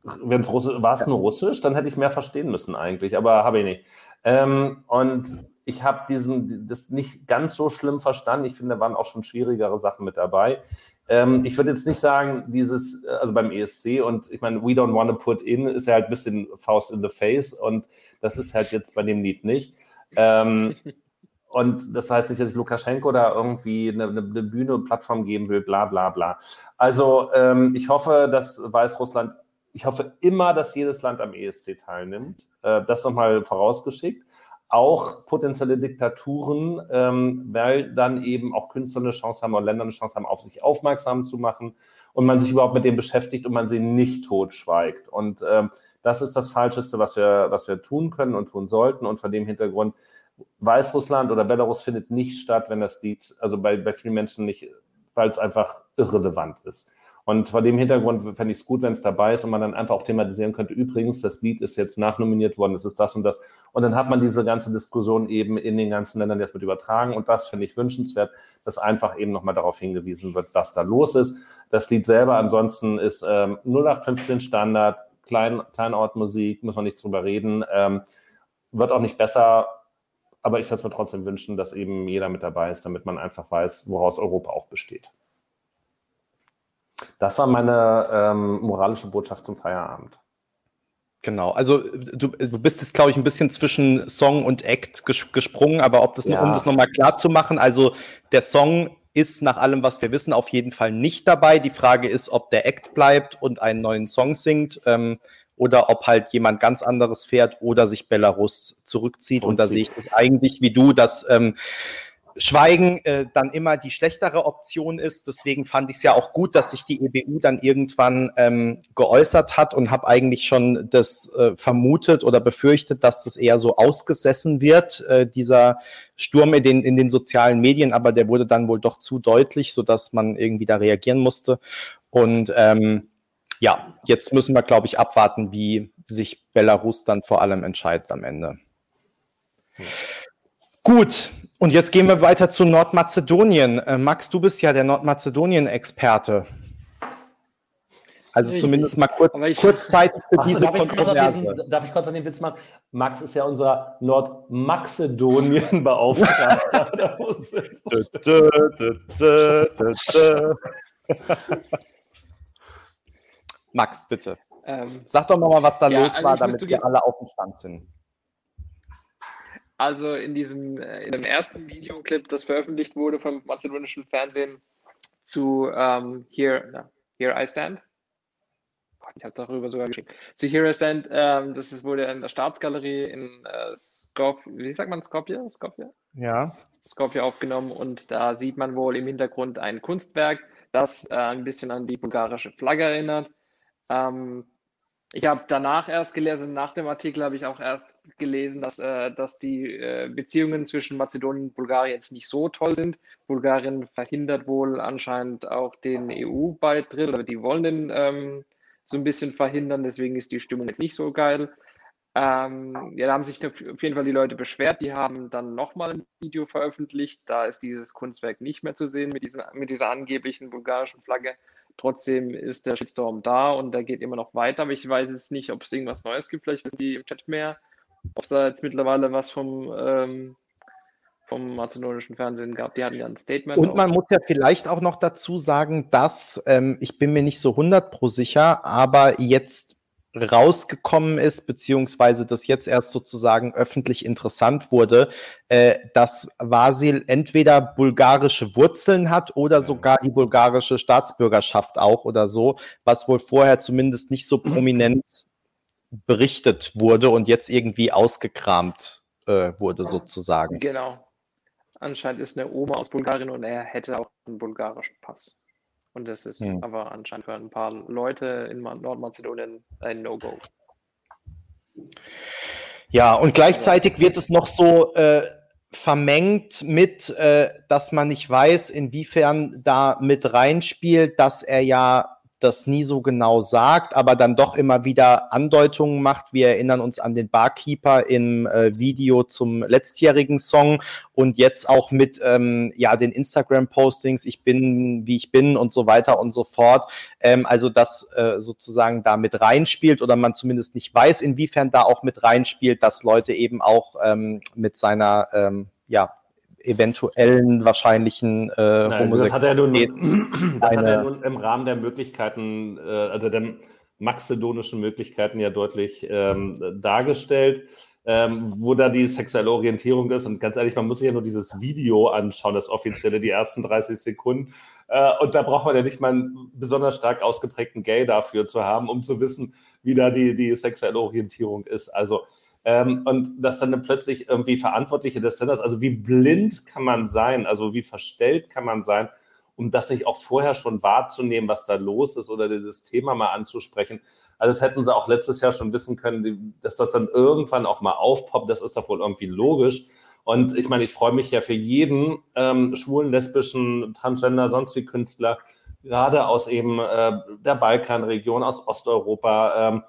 Wenn es Russisch, war es nur Russisch, dann hätte ich mehr verstehen müssen eigentlich, aber habe ich nicht. Ähm, und ich habe diesen, das nicht ganz so schlimm verstanden. Ich finde, da waren auch schon schwierigere Sachen mit dabei. Ähm, ich würde jetzt nicht sagen, dieses, äh, also beim ESC und ich meine, We Don't Want to Put In ist ja halt ein bisschen Faust in the Face und das ist halt jetzt bei dem Lied nicht. Ähm, und das heißt nicht, dass ich Lukaschenko da irgendwie eine, eine, eine Bühne und Plattform geben will, bla bla bla. Also ähm, ich hoffe, dass Weißrussland, ich hoffe immer, dass jedes Land am ESC teilnimmt. Äh, das nochmal vorausgeschickt. Auch potenzielle Diktaturen, ähm, weil dann eben auch Künstler eine Chance haben oder Länder eine Chance haben, auf sich aufmerksam zu machen und man sich überhaupt mit dem beschäftigt und man sie nicht totschweigt. Und ähm, das ist das Falscheste, was wir, was wir tun können und tun sollten. Und vor dem Hintergrund Weißrussland oder Belarus findet nicht statt, wenn das Lied, also bei, bei vielen Menschen nicht, weil es einfach irrelevant ist. Und vor dem Hintergrund fände ich es gut, wenn es dabei ist und man dann einfach auch thematisieren könnte, übrigens, das Lied ist jetzt nachnominiert worden, es ist das und das. Und dann hat man diese ganze Diskussion eben in den ganzen Ländern jetzt mit übertragen. Und das finde ich wünschenswert, dass einfach eben nochmal darauf hingewiesen wird, was da los ist. Das Lied selber ansonsten ist ähm, 0815 Standard, Klein, Kleinortmusik, muss man nicht drüber reden. Ähm, wird auch nicht besser, aber ich würde es mir trotzdem wünschen, dass eben jeder mit dabei ist, damit man einfach weiß, woraus Europa auch besteht. Das war meine ähm, moralische Botschaft zum Feierabend. Genau, also du, du bist jetzt, glaube ich, ein bisschen zwischen Song und Act ges gesprungen, aber ob das, Ja. um das nochmal klar zu machen, also der Song ist nach allem, was wir wissen, auf jeden Fall nicht dabei. Die Frage ist, ob der Act bleibt und einen neuen Song singt ähm, oder ob halt jemand ganz anderes fährt oder sich Belarus zurückzieht. Und da sehe ich das eigentlich wie du, dass ähm, Schweigen äh, dann immer die schlechtere Option ist. Deswegen fand ich es ja auch gut, dass sich die EBU dann irgendwann ähm, geäußert hat und habe eigentlich schon das äh, vermutet oder befürchtet, dass das eher so ausgesessen wird, äh, dieser Sturm in den, in den sozialen Medien, aber der wurde dann wohl doch zu deutlich, sodass man irgendwie da reagieren musste. Und ähm, ja, jetzt müssen wir, glaube ich, abwarten, wie sich Belarus dann vor allem entscheidet am Ende. Gut, und jetzt gehen wir weiter zu Nordmazedonien. Äh, Max, du bist ja der Nordmazedonien-Experte. Also zumindest mal kurz, ich- kurzzeitig für diese darf, ich Kontroverse. diesen, darf ich kurz an den Witz machen? Max ist ja unser Nordmazedonien-Beauftragter. Max, bitte. Ähm, Sag doch nochmal, was da ja, los also war, damit wir alle auf dem Stand sind. Also in diesem äh, in dem ersten Videoclip, das veröffentlicht wurde vom mazedonischen Fernsehen zu um, Here, no, Here I Stand. Ich habe darüber sogar geschrieben. Zu Here I Stand, ähm, das ist, wurde in der Staatsgalerie in äh, Skopje, wie sagt man Skopje? Skopje? Ja. Skopje aufgenommen und da sieht man wohl im Hintergrund ein Kunstwerk, das äh, ein bisschen an die bulgarische Flagge erinnert. Ähm, ich habe danach erst gelesen, nach dem Artikel habe ich auch erst gelesen, dass, äh, dass die äh, Beziehungen zwischen Mazedonien und Bulgarien jetzt nicht so toll sind. Bulgarien verhindert wohl anscheinend auch den EU-Beitritt oder die wollen den ähm, so ein bisschen verhindern, deswegen ist die Stimmung jetzt nicht so geil. Ähm, ja, da haben sich auf jeden Fall die Leute beschwert, die haben dann nochmal ein Video veröffentlicht, da ist dieses Kunstwerk nicht mehr zu sehen mit dieser, mit dieser angeblichen bulgarischen Flagge. Trotzdem ist der Shitstorm da und der geht immer noch weiter. Aber ich weiß jetzt nicht, ob es irgendwas Neues gibt. Vielleicht wissen die im Chat mehr, ob es da jetzt mittlerweile was vom, ähm, vom mazedonischen Fernsehen gab. Die hatten ja ein Statement. Und man auch. muss ja vielleicht auch noch dazu sagen, dass, ähm, ich bin mir nicht so 100 pro sicher, aber jetzt rausgekommen ist, beziehungsweise das jetzt erst sozusagen öffentlich interessant wurde, äh, dass Vasil entweder bulgarische Wurzeln hat oder sogar die bulgarische Staatsbürgerschaft auch oder so, was wohl vorher zumindest nicht so prominent berichtet wurde und jetzt irgendwie ausgekramt äh, wurde sozusagen. Genau. Anscheinend ist eine Oma aus Bulgarien und er hätte auch einen bulgarischen Pass. Und das ist hm. aber anscheinend für ein paar Leute in Nordmazedonien ein No-Go. Ja, und gleichzeitig wird es noch so äh, vermengt mit, äh, dass man nicht weiß, inwiefern da mit reinspielt, dass er ja das nie so genau sagt, aber dann doch immer wieder Andeutungen macht. Wir erinnern uns an den Barkeeper im äh, Video zum letztjährigen Song und jetzt auch mit ähm, ja den Instagram-Postings, ich bin wie ich bin und so weiter und so fort. Ähm, also das äh, sozusagen da mit reinspielt oder man zumindest nicht weiß, inwiefern da auch mit reinspielt, dass Leute eben auch ähm, mit seiner ähm, ja, eventuellen wahrscheinlichen äh, Nein, das hat er nun, das hat er nun im Rahmen der Möglichkeiten, äh, also der mazedonischen Möglichkeiten ja deutlich ähm, dargestellt, ähm, wo da die sexuelle Orientierung ist. Und ganz ehrlich, man muss sich ja nur dieses Video anschauen, das offizielle, die ersten 30 Sekunden. Äh, und da braucht man ja nicht mal einen besonders stark ausgeprägten Gay dafür zu haben, um zu wissen, wie da die, die sexuelle Orientierung ist. Also ähm, und dass dann plötzlich irgendwie Verantwortliche des Senders, also wie blind kann man sein, also wie verstellt kann man sein, um das nicht auch vorher schon wahrzunehmen, was da los ist oder dieses Thema mal anzusprechen. Also das hätten sie auch letztes Jahr schon wissen können, dass das dann irgendwann auch mal aufpoppt, das ist doch wohl irgendwie logisch. Und ich meine, ich freue mich ja für jeden ähm, schwulen, lesbischen, Transgender, sonst wie Künstler, gerade aus eben äh, der Balkanregion, aus Osteuropa, ähm,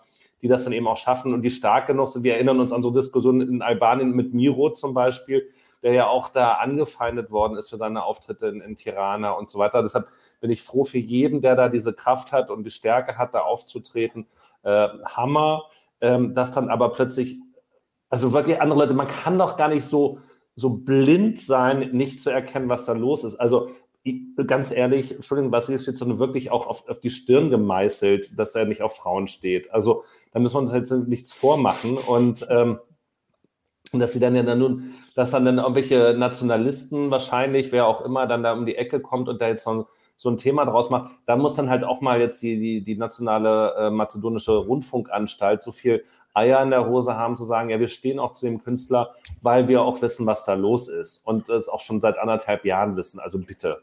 die das dann eben auch schaffen und die stark genug sind. Wir erinnern uns an so Diskussionen in Albanien mit Miro zum Beispiel, der ja auch da angefeindet worden ist für seine Auftritte in, in Tirana und so weiter. Deshalb bin ich froh für jeden, der da diese Kraft hat und die Stärke hat, da aufzutreten. Äh, Hammer, ähm, dass dann aber plötzlich, also wirklich andere Leute, man kann doch gar nicht so, so blind sein, nicht zu erkennen, was da los ist. Also ganz ehrlich, Entschuldigung, so wirklich auch auf, auf, die Stirn gemeißelt, dass er nicht auf Frauen steht. Also da müssen wir uns jetzt nichts vormachen und ähm, dass sie dann ja dann nun, dass dann, dann irgendwelche Nationalisten wahrscheinlich, wer auch immer, dann da um die Ecke kommt und da jetzt so, so ein Thema draus macht, da muss dann halt auch mal jetzt die, die, die nationale äh, mazedonische Rundfunkanstalt so viel Eier in der Hose haben, zu sagen, ja, wir stehen auch zu dem Künstler, weil wir auch wissen, was da los ist und es auch schon seit anderthalb Jahren wissen. Also bitte.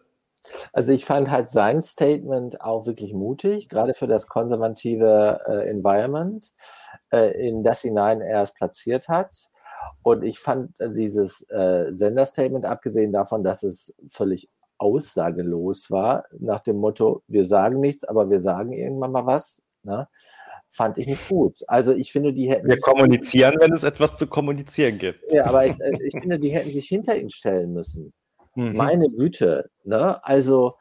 Also ich fand halt sein Statement auch wirklich mutig, gerade für das konservative äh, Environment, äh, in das hinein er es platziert hat. Und ich fand äh, dieses äh, Senderstatement, abgesehen davon, dass es völlig aussagelos war, nach dem Motto, wir sagen nichts, aber wir sagen irgendwann mal was, ne? fand ich nicht gut. Also ich finde, die hätten... Wir kommunizieren, wenn es etwas zu kommunizieren gibt. Ja, aber ich, äh, ich finde, die hätten sich hinter ihn stellen müssen. Mhm. Meine Güte, ne? Also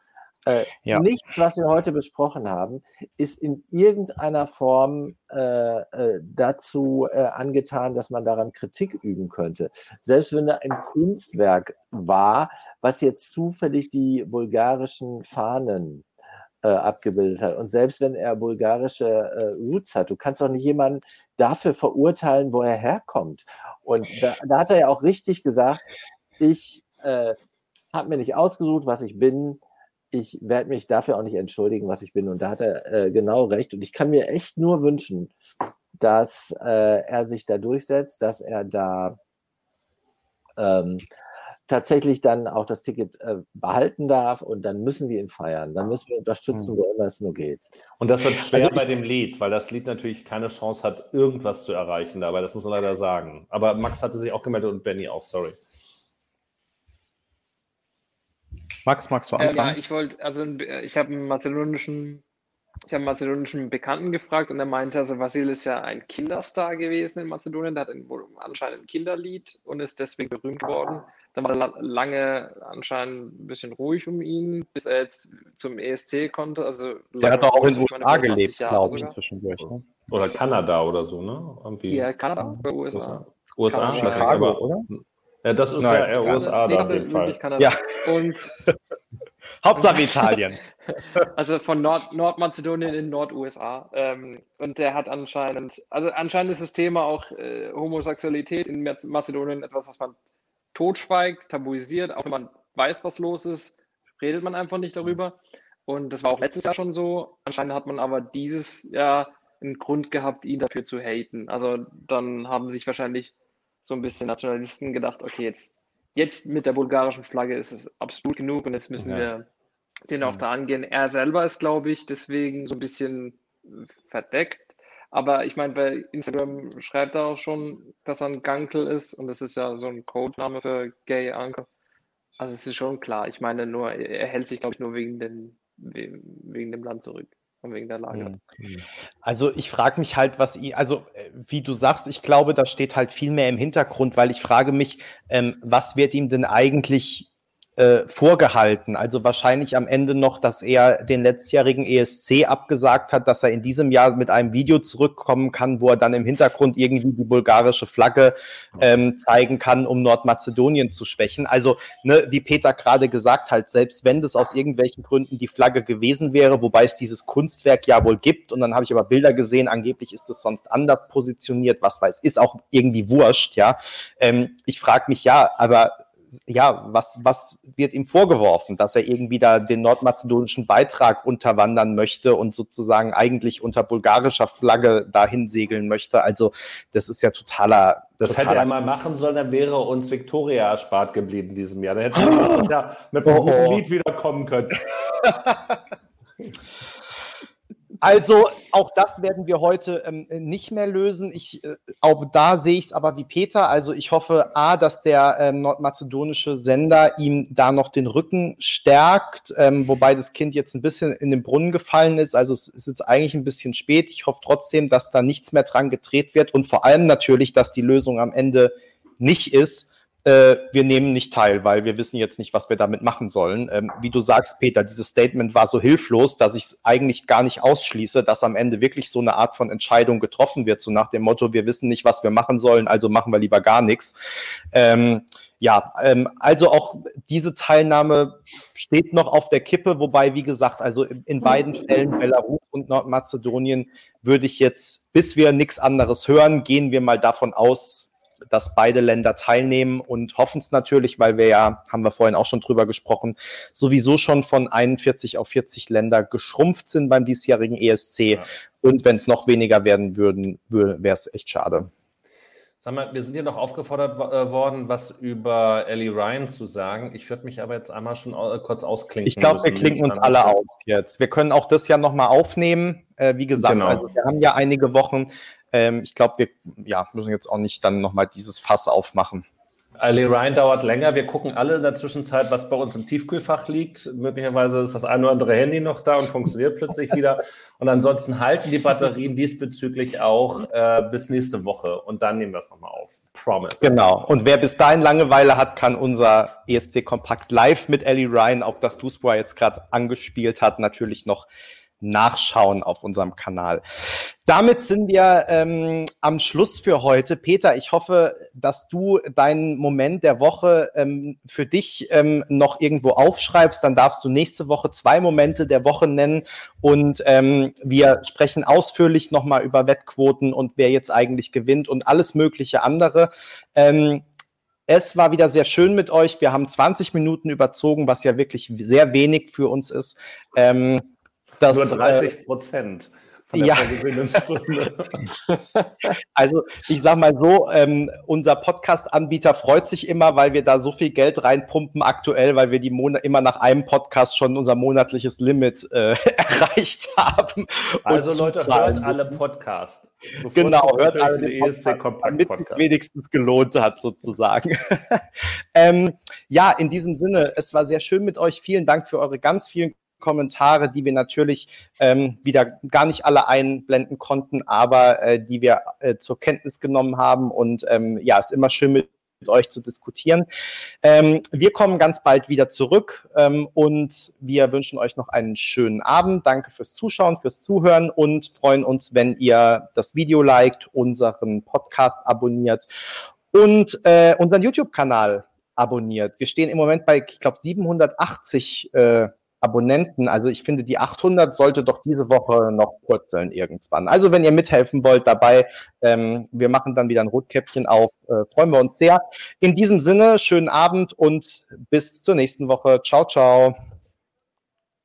äh, ja. nichts, was wir heute besprochen haben, ist in irgendeiner Form äh, äh, dazu äh, angetan, dass man daran Kritik üben könnte. Selbst wenn da ein Kunstwerk war, was jetzt zufällig die bulgarischen Fahnen äh, abgebildet hat. Und selbst wenn er bulgarische äh, Roots hat, du kannst doch nicht jemanden dafür verurteilen, wo er herkommt. Und da, da hat er ja auch richtig gesagt, ich äh, habe mir nicht ausgesucht, was ich bin. Ich werde mich dafür auch nicht entschuldigen, was ich bin. Und da hat er äh, genau recht. Und ich kann mir echt nur wünschen, dass äh, er sich da durchsetzt, dass er da ähm, tatsächlich dann auch das Ticket äh, behalten darf und dann müssen wir ihn feiern. Dann müssen wir unterstützen, wo immer es nur geht. Und das wird schwer also bei dem Lied, weil das Lied natürlich keine Chance hat, irgendwas zu erreichen dabei. Das muss man leider sagen. Aber Max hatte sich auch gemeldet und Benny auch, sorry. Max, magst du anfangen? Äh, ja, ich wollte, also ich habe einen mazedonischen, ich habe einen mazedonischen Bekannten gefragt und er meinte, also Vasil ist ja ein Kinderstar gewesen in Mazedonien, der hat anscheinend ein Kinderlied und ist deswegen berühmt geworden. Dann war er lange anscheinend ein bisschen ruhig um ihn, bis er jetzt zum ESC konnte. Also der hat auch in den USA gelebt, glaube ich, zwischendurch. Ne? Oder Kanada oder so, ne? Irgendwie. Ja, Kanada oder USA. USA, USA Chicago, oder? Ja, das ist Nein, ja eher USA da auf jeden Fall. Ja. Und Hauptsache Italien. Also von Nord Nordmazedonien in Nord-USA. Ähm, und der hat anscheinend, also anscheinend ist das Thema auch äh, Homosexualität in Mazedonien etwas, was man totschweigt, tabuisiert, auch wenn man weiß, was los ist, redet man einfach nicht darüber. Und das war auch letztes Jahr schon so. Anscheinend hat man aber dieses Jahr einen Grund gehabt, ihn dafür zu haten. Also dann haben sich wahrscheinlich so ein bisschen Nationalisten gedacht, okay, jetzt, jetzt mit der bulgarischen Flagge ist es absolut genug und jetzt müssen ja. wir den auch da angehen. Er selber ist, glaube ich, deswegen so ein bisschen verdeckt. Aber ich meine, bei Instagram schreibt er auch schon, dass er ein Gankel ist und das ist ja so ein Codename für Gay Uncle. Also es ist schon klar. Ich meine nur, er hält sich, glaube ich, nur wegen, den, wegen dem Land zurück und wegen der Lage. Mhm. Also ich frage mich halt, was ihr, also äh, wie du sagst, ich glaube, da steht halt viel mehr im Hintergrund, weil ich frage mich, ähm, was wird ihm denn eigentlich äh, vorgehalten. Also wahrscheinlich am Ende noch, dass er den letztjährigen ESC abgesagt hat, dass er in diesem Jahr mit einem Video zurückkommen kann, wo er dann im Hintergrund irgendwie die bulgarische Flagge ähm, zeigen kann, um Nordmazedonien zu schwächen. Also, ne, wie Peter gerade gesagt hat, selbst wenn das aus irgendwelchen Gründen die Flagge gewesen wäre, wobei es dieses Kunstwerk ja wohl gibt, und dann habe ich aber Bilder gesehen, angeblich ist es sonst anders positioniert, was weiß, ist auch irgendwie wurscht, ja. Ähm, ich frage mich ja, aber ja, was, was wird ihm vorgeworfen, dass er irgendwie da den nordmazedonischen Beitrag unterwandern möchte und sozusagen eigentlich unter bulgarischer Flagge dahin segeln möchte. Also das ist ja totaler. Das totaler hätte er mal machen sollen, dann wäre uns Victoria erspart geblieben in diesem Jahr. Dann hätte er nächstes Jahr mit einem oh, oh. Lied wieder kommen können. Also auch das werden wir heute ähm, nicht mehr lösen. Ich, äh, auch da sehe ich es aber wie Peter. Also ich hoffe, A, dass der ähm, nordmazedonische Sender ihm da noch den Rücken stärkt, ähm, wobei das Kind jetzt ein bisschen in den Brunnen gefallen ist. Also es ist jetzt eigentlich ein bisschen spät. Ich hoffe trotzdem, dass da nichts mehr dran gedreht wird und vor allem natürlich, dass die Lösung am Ende nicht ist, äh, wir nehmen nicht teil, weil wir wissen jetzt nicht, was wir damit machen sollen. Ähm, wie du sagst, Peter, dieses Statement war so hilflos, dass ich es eigentlich gar nicht ausschließe, dass am Ende wirklich so eine Art von Entscheidung getroffen wird, so nach dem Motto, wir wissen nicht, was wir machen sollen, also machen wir lieber gar nichts. Ähm, ja, ähm, also auch diese Teilnahme steht noch auf der Kippe, wobei, wie gesagt, also in beiden Fällen, Belarus und Nordmazedonien, würde ich jetzt, bis wir nichts anderes hören, gehen wir mal davon aus, dass beide Länder teilnehmen und hoffen es natürlich, weil wir ja, haben wir vorhin auch schon drüber gesprochen, sowieso schon von 41 auf 40 Länder geschrumpft sind beim diesjährigen ESC. Ja. Und wenn es noch weniger werden würden, wäre es echt schade. Sag mal, wir sind hier noch aufgefordert äh, worden, was über Ellie Ryan zu sagen. Ich würde mich aber jetzt einmal schon äh, kurz ausklinken. Ich glaube, wir klinken uns alle aus jetzt. Wir können auch das ja nochmal aufnehmen. Äh, wie gesagt, genau. also wir haben ja einige Wochen. Ähm, ich glaube, wir ja, müssen jetzt auch nicht dann nochmal dieses Fass aufmachen. Ali Ryan dauert länger. Wir gucken alle in der Zwischenzeit, was bei uns im Tiefkühlfach liegt. Möglicherweise ist das eine oder andere Handy noch da und funktioniert plötzlich wieder. Und ansonsten halten die Batterien diesbezüglich auch äh, bis nächste Woche. Und dann nehmen wir es nochmal auf. Promise. Genau. Und wer bis dahin Langeweile hat, kann unser ESC Kompakt live mit Ellie Ryan, auf das Duspor jetzt gerade angespielt hat, natürlich noch nachschauen auf unserem Kanal. Damit sind wir ähm, am Schluss für heute. Peter, ich hoffe, dass du deinen Moment der Woche ähm, für dich ähm, noch irgendwo aufschreibst. Dann darfst du nächste Woche zwei Momente der Woche nennen und ähm, wir sprechen ausführlich nochmal über Wettquoten und wer jetzt eigentlich gewinnt und alles mögliche andere. Ähm, es war wieder sehr schön mit euch. Wir haben 20 Minuten überzogen, was ja wirklich sehr wenig für uns ist. Ähm, das, Nur 30 Prozent. Äh, von der ja. vorgesehenen Stunde. also ich sag mal so, ähm, unser Podcast-Anbieter freut sich immer, weil wir da so viel Geld reinpumpen aktuell, weil wir die Mon immer nach einem Podcast schon unser monatliches Limit äh, erreicht haben. Also Leute, hört alle Podcasts. Genau, hört alle den ESC Podcast, damit es wenigstens gelohnt hat sozusagen. ähm, ja, in diesem Sinne, es war sehr schön mit euch. Vielen Dank für eure ganz vielen Kommentare, die wir natürlich ähm, wieder gar nicht alle einblenden konnten, aber äh, die wir äh, zur Kenntnis genommen haben. Und ähm, ja, ist immer schön mit euch zu diskutieren. Ähm, wir kommen ganz bald wieder zurück ähm, und wir wünschen euch noch einen schönen Abend. Danke fürs Zuschauen, fürs Zuhören und freuen uns, wenn ihr das Video liked, unseren Podcast abonniert und äh, unseren YouTube-Kanal abonniert. Wir stehen im Moment bei, ich glaube, 780 äh, Abonnenten. Also ich finde, die 800 sollte doch diese Woche noch purzeln irgendwann. Also wenn ihr mithelfen wollt dabei, ähm, wir machen dann wieder ein Rotkäppchen auf. Äh, freuen wir uns sehr. In diesem Sinne, schönen Abend und bis zur nächsten Woche. Ciao, ciao.